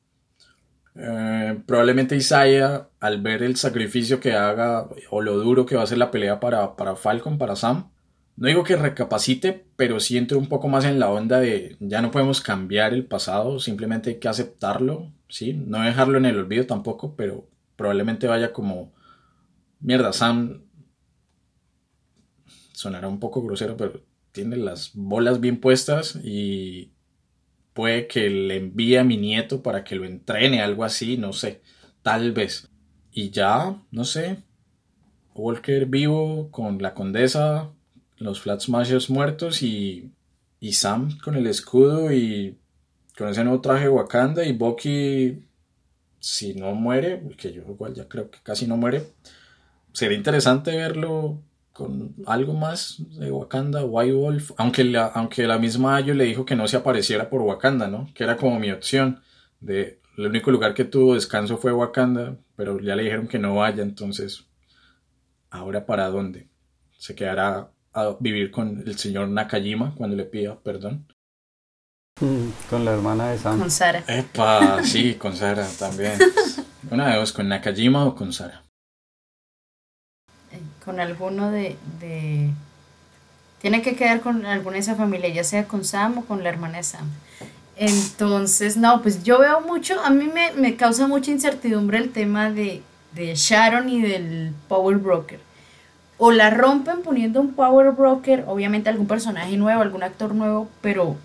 Eh, probablemente Isaiah, al ver el sacrificio que haga o lo duro que va a ser la pelea para, para Falcon, para Sam, no digo que recapacite, pero siento un poco más en la onda de ya no podemos cambiar el pasado, simplemente hay que aceptarlo, ¿sí? No dejarlo en el olvido tampoco, pero probablemente vaya como, mierda, Sam sonará un poco grosero, pero tiene las bolas bien puestas y puede que le envíe a mi nieto para que lo entrene, algo así, no sé, tal vez. Y ya, no sé, Walker vivo con la condesa, los Flat Smashers muertos y, y Sam con el escudo y con ese nuevo traje Wakanda y Bucky si no muere, que yo igual ya creo que casi no muere, sería interesante verlo con algo más de Wakanda, White Wolf, aunque la, aunque la misma Ayo le dijo que no se apareciera por Wakanda, ¿no? Que era como mi opción de el único lugar que tuvo descanso fue Wakanda, pero ya le dijeron que no vaya, entonces ahora para dónde? Se quedará a vivir con el señor Nakajima cuando le pida perdón. Mm, Con la hermana de Sam. con Sara. Epa, sí, con Sara también. Una de dos, con Nakajima o con Sara. con alguno de, de... Tiene que quedar con alguna de esa familia, ya sea con Sam o con la hermana de Sam. Entonces, no, pues yo veo mucho, a mí me, me causa mucha incertidumbre el tema de, de Sharon y del Power Broker. O la rompen poniendo un Power Broker, obviamente algún personaje nuevo, algún actor nuevo, pero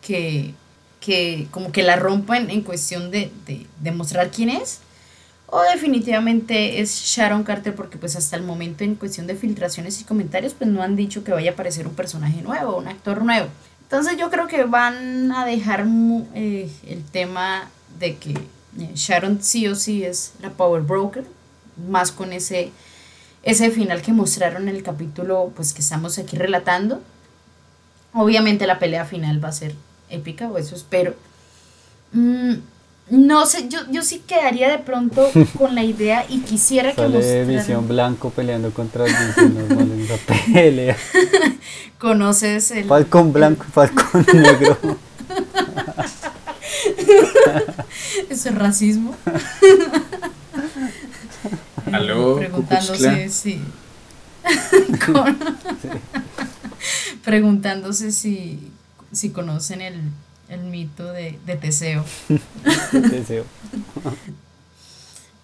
que, que como que la rompen en cuestión de, de, de quién es. O definitivamente es Sharon Carter porque pues hasta el momento en cuestión de filtraciones y comentarios pues no han dicho que vaya a aparecer un personaje nuevo, un actor nuevo. Entonces yo creo que van a dejar eh, el tema de que eh, Sharon sí o sí es la Power Broker, más con ese, ese final que mostraron en el capítulo pues que estamos aquí relatando. Obviamente la pelea final va a ser épica, o eso espero. Mm, no sé, yo, yo sí quedaría de pronto con la idea y quisiera que Sale mostraran... Visión Blanco peleando contra Visión Normal en esa pelea. Conoces el... Falcón Blanco y Falcón Negro. Eso es racismo. Aló, preguntándose si con- preguntándose si si conocen el, el mito de, de Teseo. Deseo.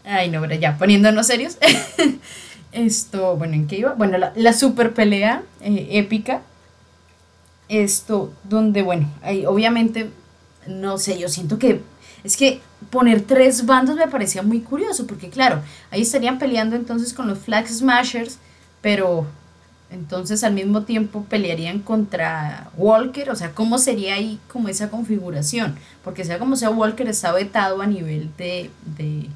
ay no pero ya poniéndonos serios. Esto bueno en qué iba bueno la, la super pelea eh, épica. Esto donde bueno ahí obviamente no sé yo siento que es que poner tres bandos me parecía muy curioso, porque claro, ahí estarían peleando entonces con los Flag Smashers, pero entonces al mismo tiempo pelearían contra Walker, o sea, ¿cómo sería ahí como esa configuración? Porque sea como sea, Walker está vetado a nivel de, de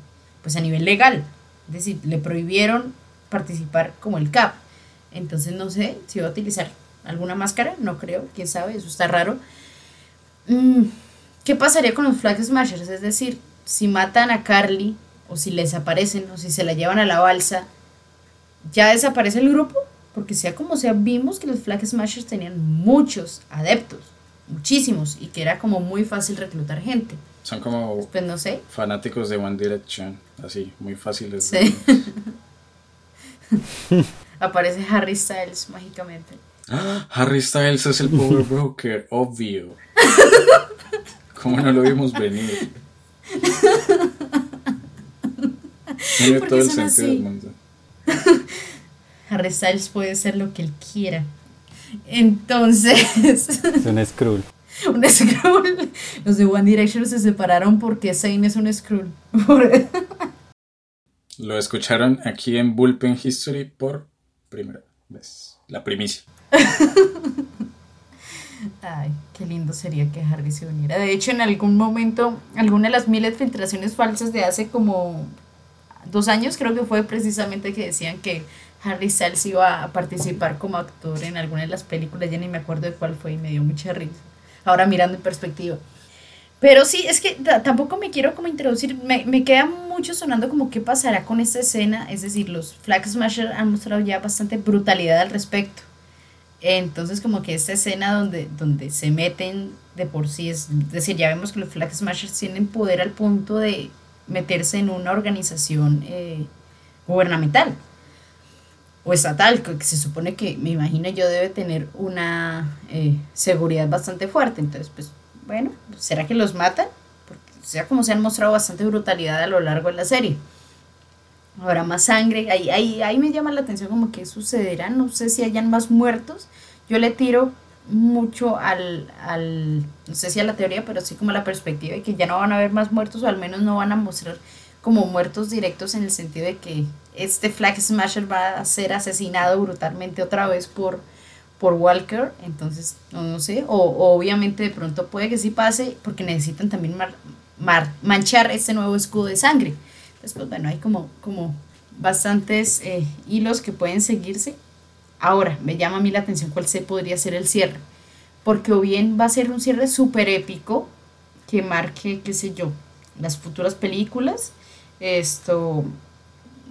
pues a nivel legal, es decir, le prohibieron participar como el CAP, entonces no sé si va a utilizar alguna máscara, no creo, quién sabe, eso está raro. Mm, ¿Qué pasaría con los Flag Smashers? Es decir, si matan a Carly, o si les desaparecen, o si se la llevan a la balsa, ¿ya desaparece el grupo? Porque sea como sea, vimos que los Flag Smashers tenían muchos adeptos, muchísimos, y que era como muy fácil reclutar gente. Son como Pues no sé. fanáticos de One Direction, así, muy fáciles. Sí. Aparece Harry Styles mágicamente. ¡Ah! Harry Styles es el Power Broker, obvio. ¿Cómo no lo vimos venir? Tiene ¿Por todo el sentido así? del mundo. Harry Styles puede ser lo que él quiera. Entonces, Es un Skrull. un Skrull. Los de One Direction se separaron porque Zayn es un Skrull. Lo escucharon aquí en Bullpen History por primera vez. La primicia. Ay, qué lindo sería que Harry se uniera. De hecho, en algún momento, alguna de las miles filtraciones falsas de hace como dos años, creo que fue precisamente que decían que Harry Styles iba a participar como actor en alguna de las películas, ya ni me acuerdo de cuál fue y me dio mucha risa. Ahora mirando en perspectiva. Pero sí, es que ta- tampoco me quiero como introducir, me, me queda mucho sonando como qué pasará con esta escena, es decir, los Flag Smasher han mostrado ya bastante brutalidad al respecto. Entonces como que esta escena donde, donde se meten de por sí, es, decir, ya vemos que los Flag Smashers tienen poder al punto de meterse en una organización eh, gubernamental o estatal, que que se supone que, me imagino yo, debe tener una eh, seguridad bastante fuerte. Entonces, pues, bueno, ¿será que los matan? Porque sea como se han mostrado bastante brutalidad a lo largo de la serie. Habrá más sangre, ahí, ahí, ahí me llama la atención como que sucederá, no sé si hayan más muertos. Yo le tiro mucho al, al, no sé si a la teoría, pero sí como a la perspectiva de que ya no van a haber más muertos o al menos no van a mostrar como muertos directos en el sentido de que este Flag Smasher va a ser asesinado brutalmente otra vez por, por Walker, entonces no, no sé, o, o obviamente de pronto puede que sí pase porque necesitan también mar- mar- manchar este nuevo escudo de sangre. Entonces, pues bueno, hay como, como bastantes eh, hilos que pueden seguirse. Ahora, me llama a mí la atención cuál se podría ser el cierre, porque o bien va a ser un cierre súper épico que marque, qué sé yo, las futuras películas, esto,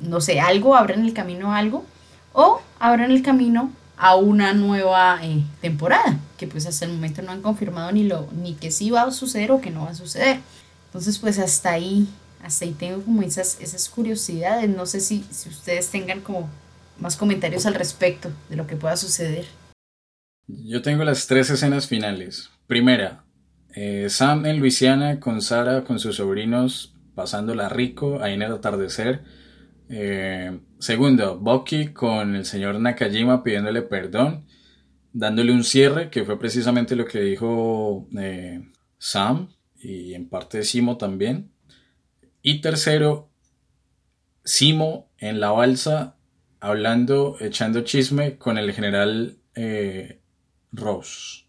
no sé, algo, abran el camino a algo, o abran el camino a una nueva eh, temporada, que pues hasta el momento no han confirmado ni, lo, ni que sí va a suceder o que no va a suceder. Entonces pues hasta ahí, hasta ahí tengo como esas, esas curiosidades, no sé si, si ustedes tengan como más comentarios al respecto de lo que pueda suceder. Yo tengo las tres escenas finales. Primera, eh, Sam en Luisiana con Sara, con sus sobrinos, pasándola rico ahí en el atardecer. Eh, segundo, Bucky con el señor Nakajima pidiéndole perdón, dándole un cierre, que fue precisamente lo que dijo eh, Sam y en parte Simo también. Y tercero, Simo en la balsa hablando, echando chisme con el general eh, Ross.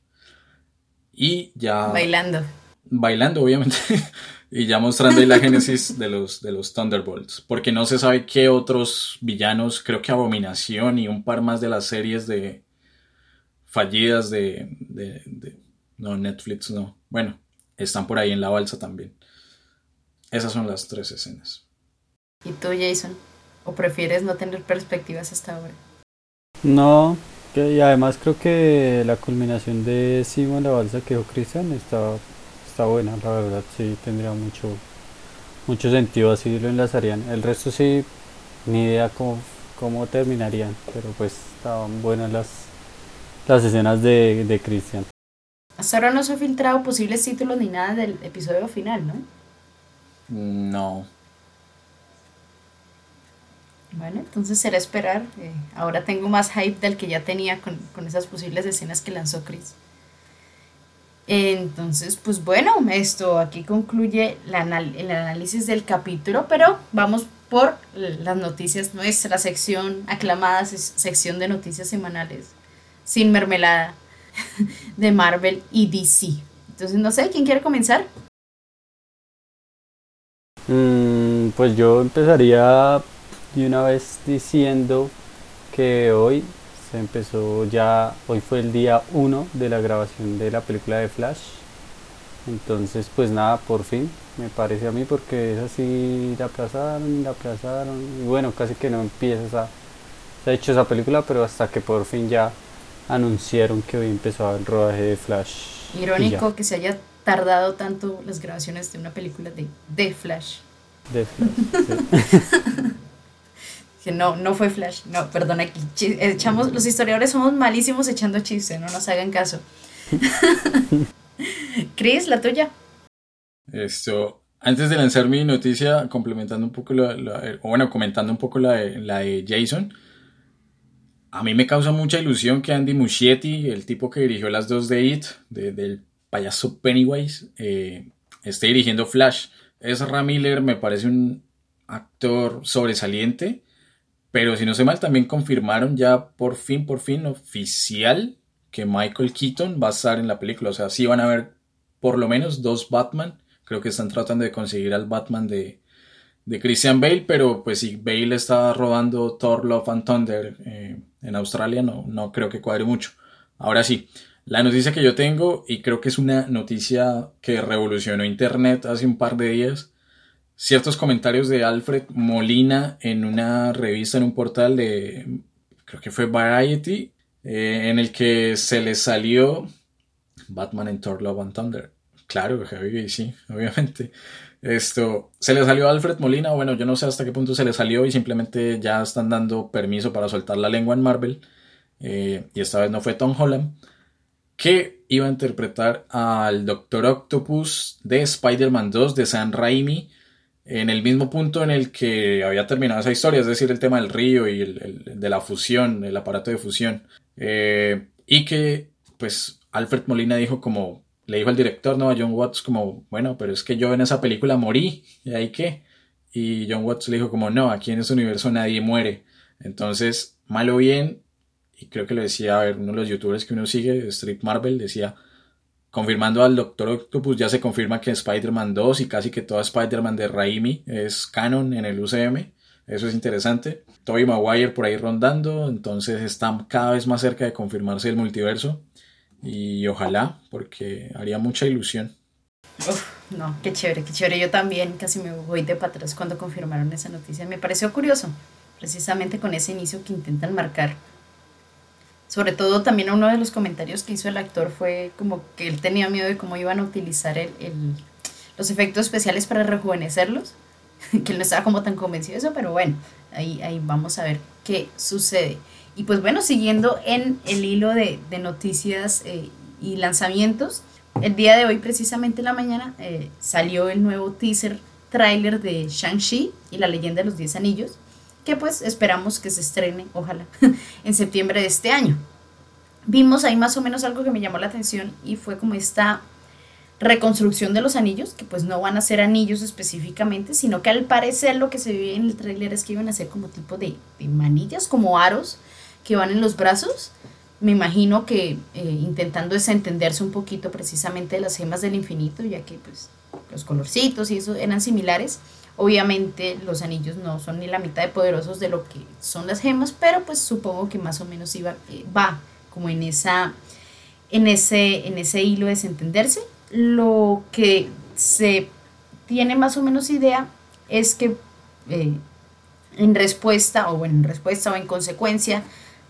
Y ya... Bailando. Bailando, obviamente. y ya mostrando ahí la génesis de los, de los Thunderbolts. Porque no se sabe qué otros villanos, creo que Abominación y un par más de las series de fallidas de, de, de no, Netflix no. Bueno, están por ahí en la balsa también. Esas son las tres escenas. ¿Y tú, Jason? ¿O prefieres no tener perspectivas hasta ahora? No, que, y además creo que la culminación de Simo en la balsa que dijo Cristian está, está buena, la verdad, sí tendría mucho, mucho sentido, así lo enlazarían. El resto sí, ni idea cómo, cómo terminarían, pero pues estaban buenas las, las escenas de, de Cristian. Hasta ahora no se ha filtrado posibles títulos ni nada del episodio final, ¿no? No. Bueno, entonces será esperar. Eh, ahora tengo más hype del que ya tenía con, con esas posibles escenas que lanzó Chris. Entonces, pues bueno, esto aquí concluye el análisis del capítulo, pero vamos por las noticias, nuestra sección aclamada, sección de noticias semanales, sin mermelada, de Marvel y DC. Entonces, no sé, ¿quién quiere comenzar? Mm, pues yo empezaría de una vez diciendo que hoy se empezó ya, hoy fue el día 1 de la grabación de la película de Flash. Entonces, pues nada, por fin, me parece a mí, porque es así, la aplazaron, la aplazaron, y bueno, casi que no empieza esa, se ha hecho esa película, pero hasta que por fin ya anunciaron que hoy empezó el rodaje de Flash. Irónico que se haya tardado tanto las grabaciones de una película de, de Flash. De Flash, sí. Que no, no fue Flash. No, perdón, aquí echamos, los historiadores somos malísimos echando chistes, no nos hagan caso. Chris, la tuya. Esto, antes de lanzar mi noticia, complementando un poco la, la- o bueno, comentando un poco la de, la de Jason, a mí me causa mucha ilusión que Andy Muschietti, el tipo que dirigió las dos de It, de- del payaso Pennywise, eh, esté dirigiendo Flash. Ezra Miller me parece un actor sobresaliente, pero si no sé mal, también confirmaron ya por fin, por fin, oficial, que Michael Keaton va a estar en la película. O sea, sí van a haber por lo menos dos Batman. Creo que están tratando de conseguir al Batman de, de Christian Bale, pero pues si Bale está rodando Thor Love and Thunder eh, en Australia, no, no creo que cuadre mucho. Ahora sí, la noticia que yo tengo, y creo que es una noticia que revolucionó Internet hace un par de días, ciertos comentarios de Alfred Molina en una revista, en un portal de, creo que fue Variety, eh, en el que se le salió Batman en Thor Love and Thunder. Claro, Javi, sí, obviamente. Esto, se le salió a Alfred Molina, bueno, yo no sé hasta qué punto se le salió y simplemente ya están dando permiso para soltar la lengua en Marvel. eh, y esta vez no fue Tom Holland, que iba a interpretar al Doctor Octopus de Spider-Man 2 de Sam Raimi en el mismo punto en el que había terminado esa historia, es decir, el tema del río y el, de la fusión, el aparato de fusión. Eh, y que, pues, Alfred Molina dijo como, le dijo al director, no, a John Watts, como, bueno, pero es que yo en esa película morí, ¿y ahí qué? Y John Watts le dijo como, no, aquí en este universo nadie muere. Entonces, mal o bien, y creo que lo decía, a ver, uno de los youtubers que uno sigue, Street Marvel, decía, confirmando al Doctor Octopus, ya se confirma que Spider-Man 2 y casi que toda Spider-Man de Raimi es canon en el UCM. Eso es interesante. Tobey Maguire por ahí rondando, entonces está cada vez más cerca de confirmarse el multiverso. Y ojalá, porque haría mucha ilusión. Uf, no, qué chévere, qué chévere. Yo también casi me voy de para atrás cuando confirmaron esa noticia. Me pareció curioso, precisamente con ese inicio que intentan marcar Sobre todo también uno de los comentarios que hizo el actor fue como que él tenía miedo de cómo iban a utilizar el, el- los efectos especiales para rejuvenecerlos, que él no estaba como tan convencido de eso, pero bueno, ahí, ahí vamos a ver qué sucede. Y pues bueno, siguiendo en el hilo de, de noticias eh, y lanzamientos, el día de hoy, precisamente en la mañana, eh, salió el nuevo teaser tráiler de Shang-Chi y la leyenda de los 10 anillos, que pues esperamos que se estrene, ojalá, en septiembre de este año. Vimos ahí más o menos algo que me llamó la atención y fue como esta reconstrucción de los anillos, que pues no van a ser anillos específicamente, sino que al parecer lo que se ve en el tráiler es que iban a ser como tipo de, de manillas, como aros que van en los brazos. Me imagino que eh, intentando desentenderse un poquito precisamente de las gemas del infinito, ya que pues los colorcitos y eso eran similares. Obviamente los anillos no son ni la mitad de poderosos de lo que son las gemas, pero pues supongo que más o menos iba, eh, va como en esa en ese, en ese hilo de desentenderse. Lo que se tiene más o menos idea es que eh, en respuesta, o bueno, en respuesta o en consecuencia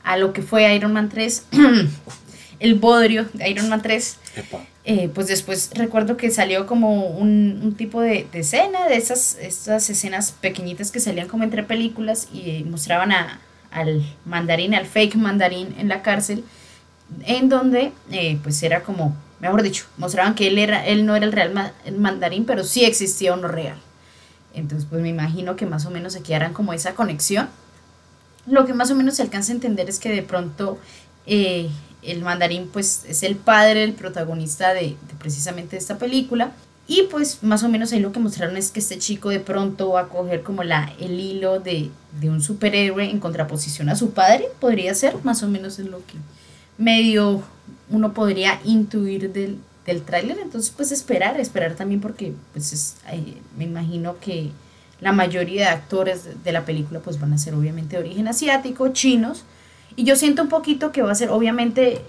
a lo que fue Iron Man 3, el bodrio de Iron Man 3, Epa. eh, pues después recuerdo que salió como un, un tipo de, de escena, de esas, estas escenas pequeñitas que salían como entre películas y eh, mostraban a, al mandarín, al fake mandarín en la cárcel, en donde eh, pues era como, mejor dicho, mostraban que él, era, él no era el real ma- el mandarín, pero sí existía uno real. Entonces pues me imagino que más o menos aquí harán como esa conexión. Lo que más o menos se alcanza a entender es que de pronto eh, el mandarín pues es el padre del protagonista de, precisamente esta película. Y pues más o menos ahí lo que mostraron es que este chico de pronto va a coger como la, el hilo de, de un superhéroe en contraposición a su padre. Podría ser, más o menos es lo que medio uno podría intuir del, del tráiler. Entonces pues esperar, esperar también porque pues es, me imagino que la mayoría de actores de- de la película pues van a ser obviamente de origen asiático, chinos. Y yo siento un poquito que va a ser obviamente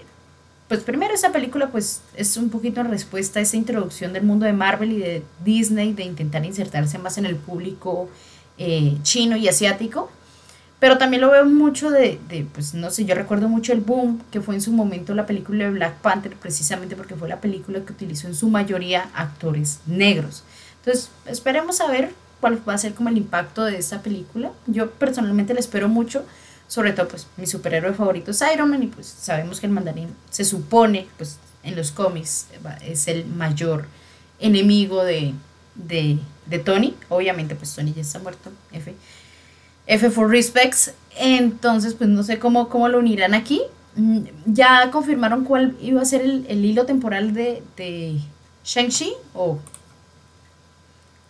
pues primero esa película pues es un poquito en respuesta a esa introducción del mundo de Marvel y de Disney de intentar insertarse más en el público eh, chino y asiático. Pero también lo veo mucho de, de, pues no sé, yo recuerdo mucho el boom que fue en su momento la película de Black Panther, precisamente porque fue la película que utilizó en su mayoría actores negros. Entonces, esperemos a ver cuál va a ser como el impacto de esta película. Yo personalmente la espero mucho, sobre todo pues mi superhéroe favorito es Iron Man y pues sabemos que el mandarín se supone pues en los cómics es el mayor enemigo de, de, de Tony. Obviamente pues Tony ya está muerto, F. F for Respects. Entonces, pues no sé cómo, cómo lo unirán aquí. Mm, Ya confirmaron cuál iba a ser el, el hilo temporal de, de Shang-Chi o...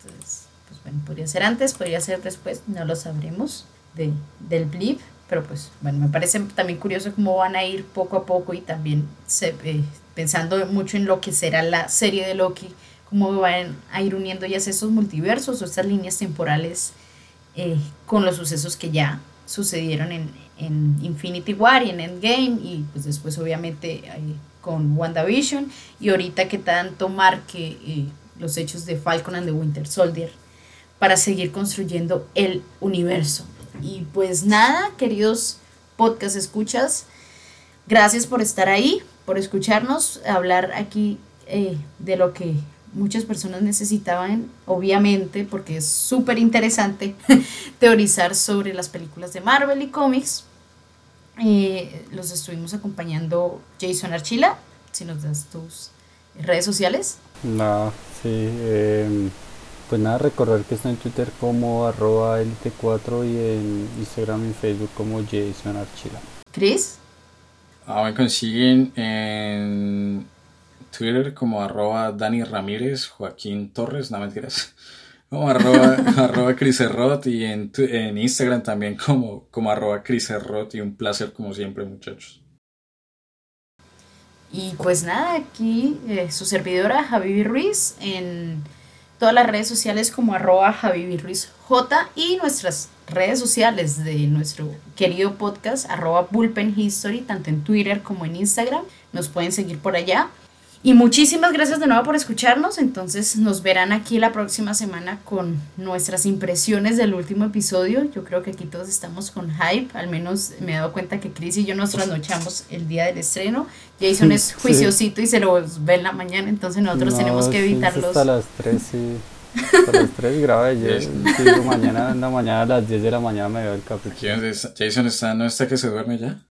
Entonces, pues bueno, podría ser antes, podría ser después, no lo sabremos de, del blip. Pero pues bueno, me parece también curioso cómo van a ir poco a poco y también se, eh, pensando mucho en lo que será la serie de Loki, cómo van a ir uniendo ya esos multiversos o estas líneas temporales eh, con los sucesos que ya sucedieron en, en Infinity War y en Endgame y pues después obviamente eh, con WandaVision y ahorita que tanto marque los hechos de Falcon and the Winter Soldier para seguir construyendo el universo. Y pues nada, queridos podcast escuchas, gracias por estar ahí, por escucharnos, hablar aquí eh, de lo que muchas personas necesitaban, obviamente, porque es súper interesante teorizar sobre las películas de Marvel y cómics. Eh, los estuvimos acompañando Jason Archila, si nos das tus redes sociales. No, sí. em, pues nada, recordar que está en Twitter como arroba elite4 y en Instagram y Facebook como Jason Archila. Chris, Ah, me consiguen en Twitter como arroba Dani Ramírez, Joaquín Torres, no mentiras, como arroba, arroba y en, tu- en Instagram también como, como arroba Chris Herrot y un placer como siempre muchachos. Y pues nada, aquí eh, su servidora Javi Ruiz en todas las redes sociales como arroba Javi J y nuestras redes sociales de nuestro querido podcast arroba Bullpen History, tanto en Twitter como en Instagram. Nos pueden seguir por allá. Y muchísimas gracias de nuevo por escucharnos. Entonces nos verán aquí la próxima semana con nuestras impresiones del último episodio. Yo creo que aquí todos estamos con hype. Al menos me he dado cuenta que Chris y yo nos trasnochamos el día del estreno. Jason es Sí. juiciosito y se lo ve en la mañana. Entonces nosotros No, tenemos que evitarlos. Hasta las 3, sí. Hasta las 3 graba ayer. Sí, mañana, en la mañana a las 10 de la mañana me veo el capítulo. Está- Jason está, ¿no está que se duerme ya?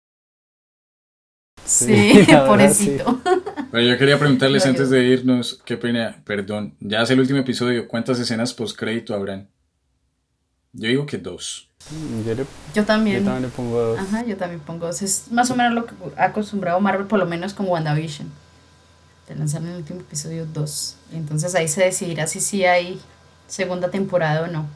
Sí, Sí, verdad, pobrecito. Pero yo quería preguntarles antes de irnos, qué pena, perdón, ya es el último episodio, ¿cuántas escenas post crédito habrán? Yo digo que dos. Yo, le, Yo yo también. también le pongo dos. Ajá, yo también pongo. dos. Es más o menos lo que ha acostumbrado Marvel, por lo menos con WandaVision. De lanzar en el último episodio 2. Entonces ahí se decidirá si sí hay segunda temporada o no.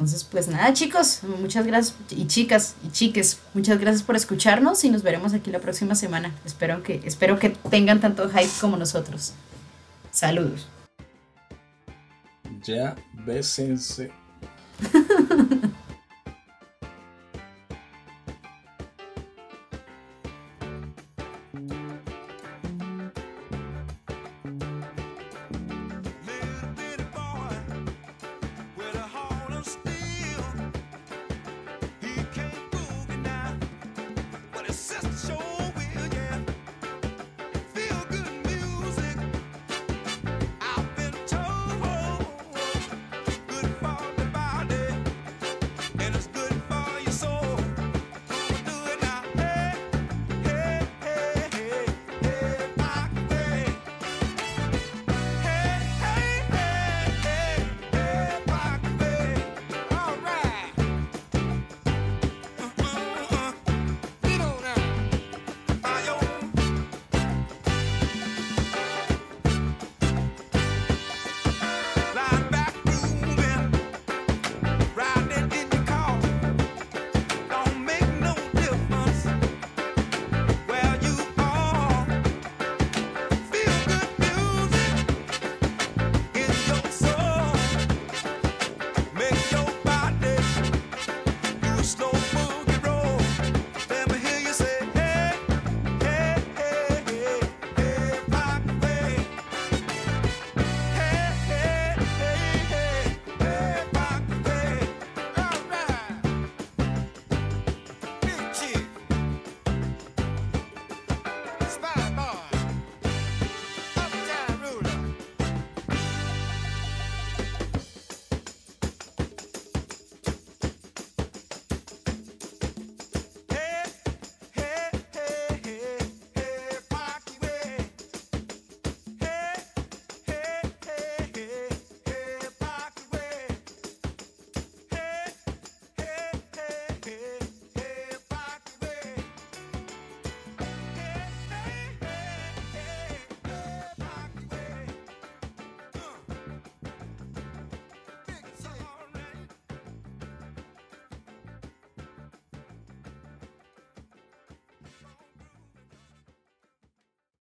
Entonces, pues nada, chicos, muchas gracias. Y chicas y chiques, muchas gracias por escucharnos y nos veremos aquí la próxima semana. Espero que, espero que tengan tanto hype como nosotros. Saludos. Ya, bésense.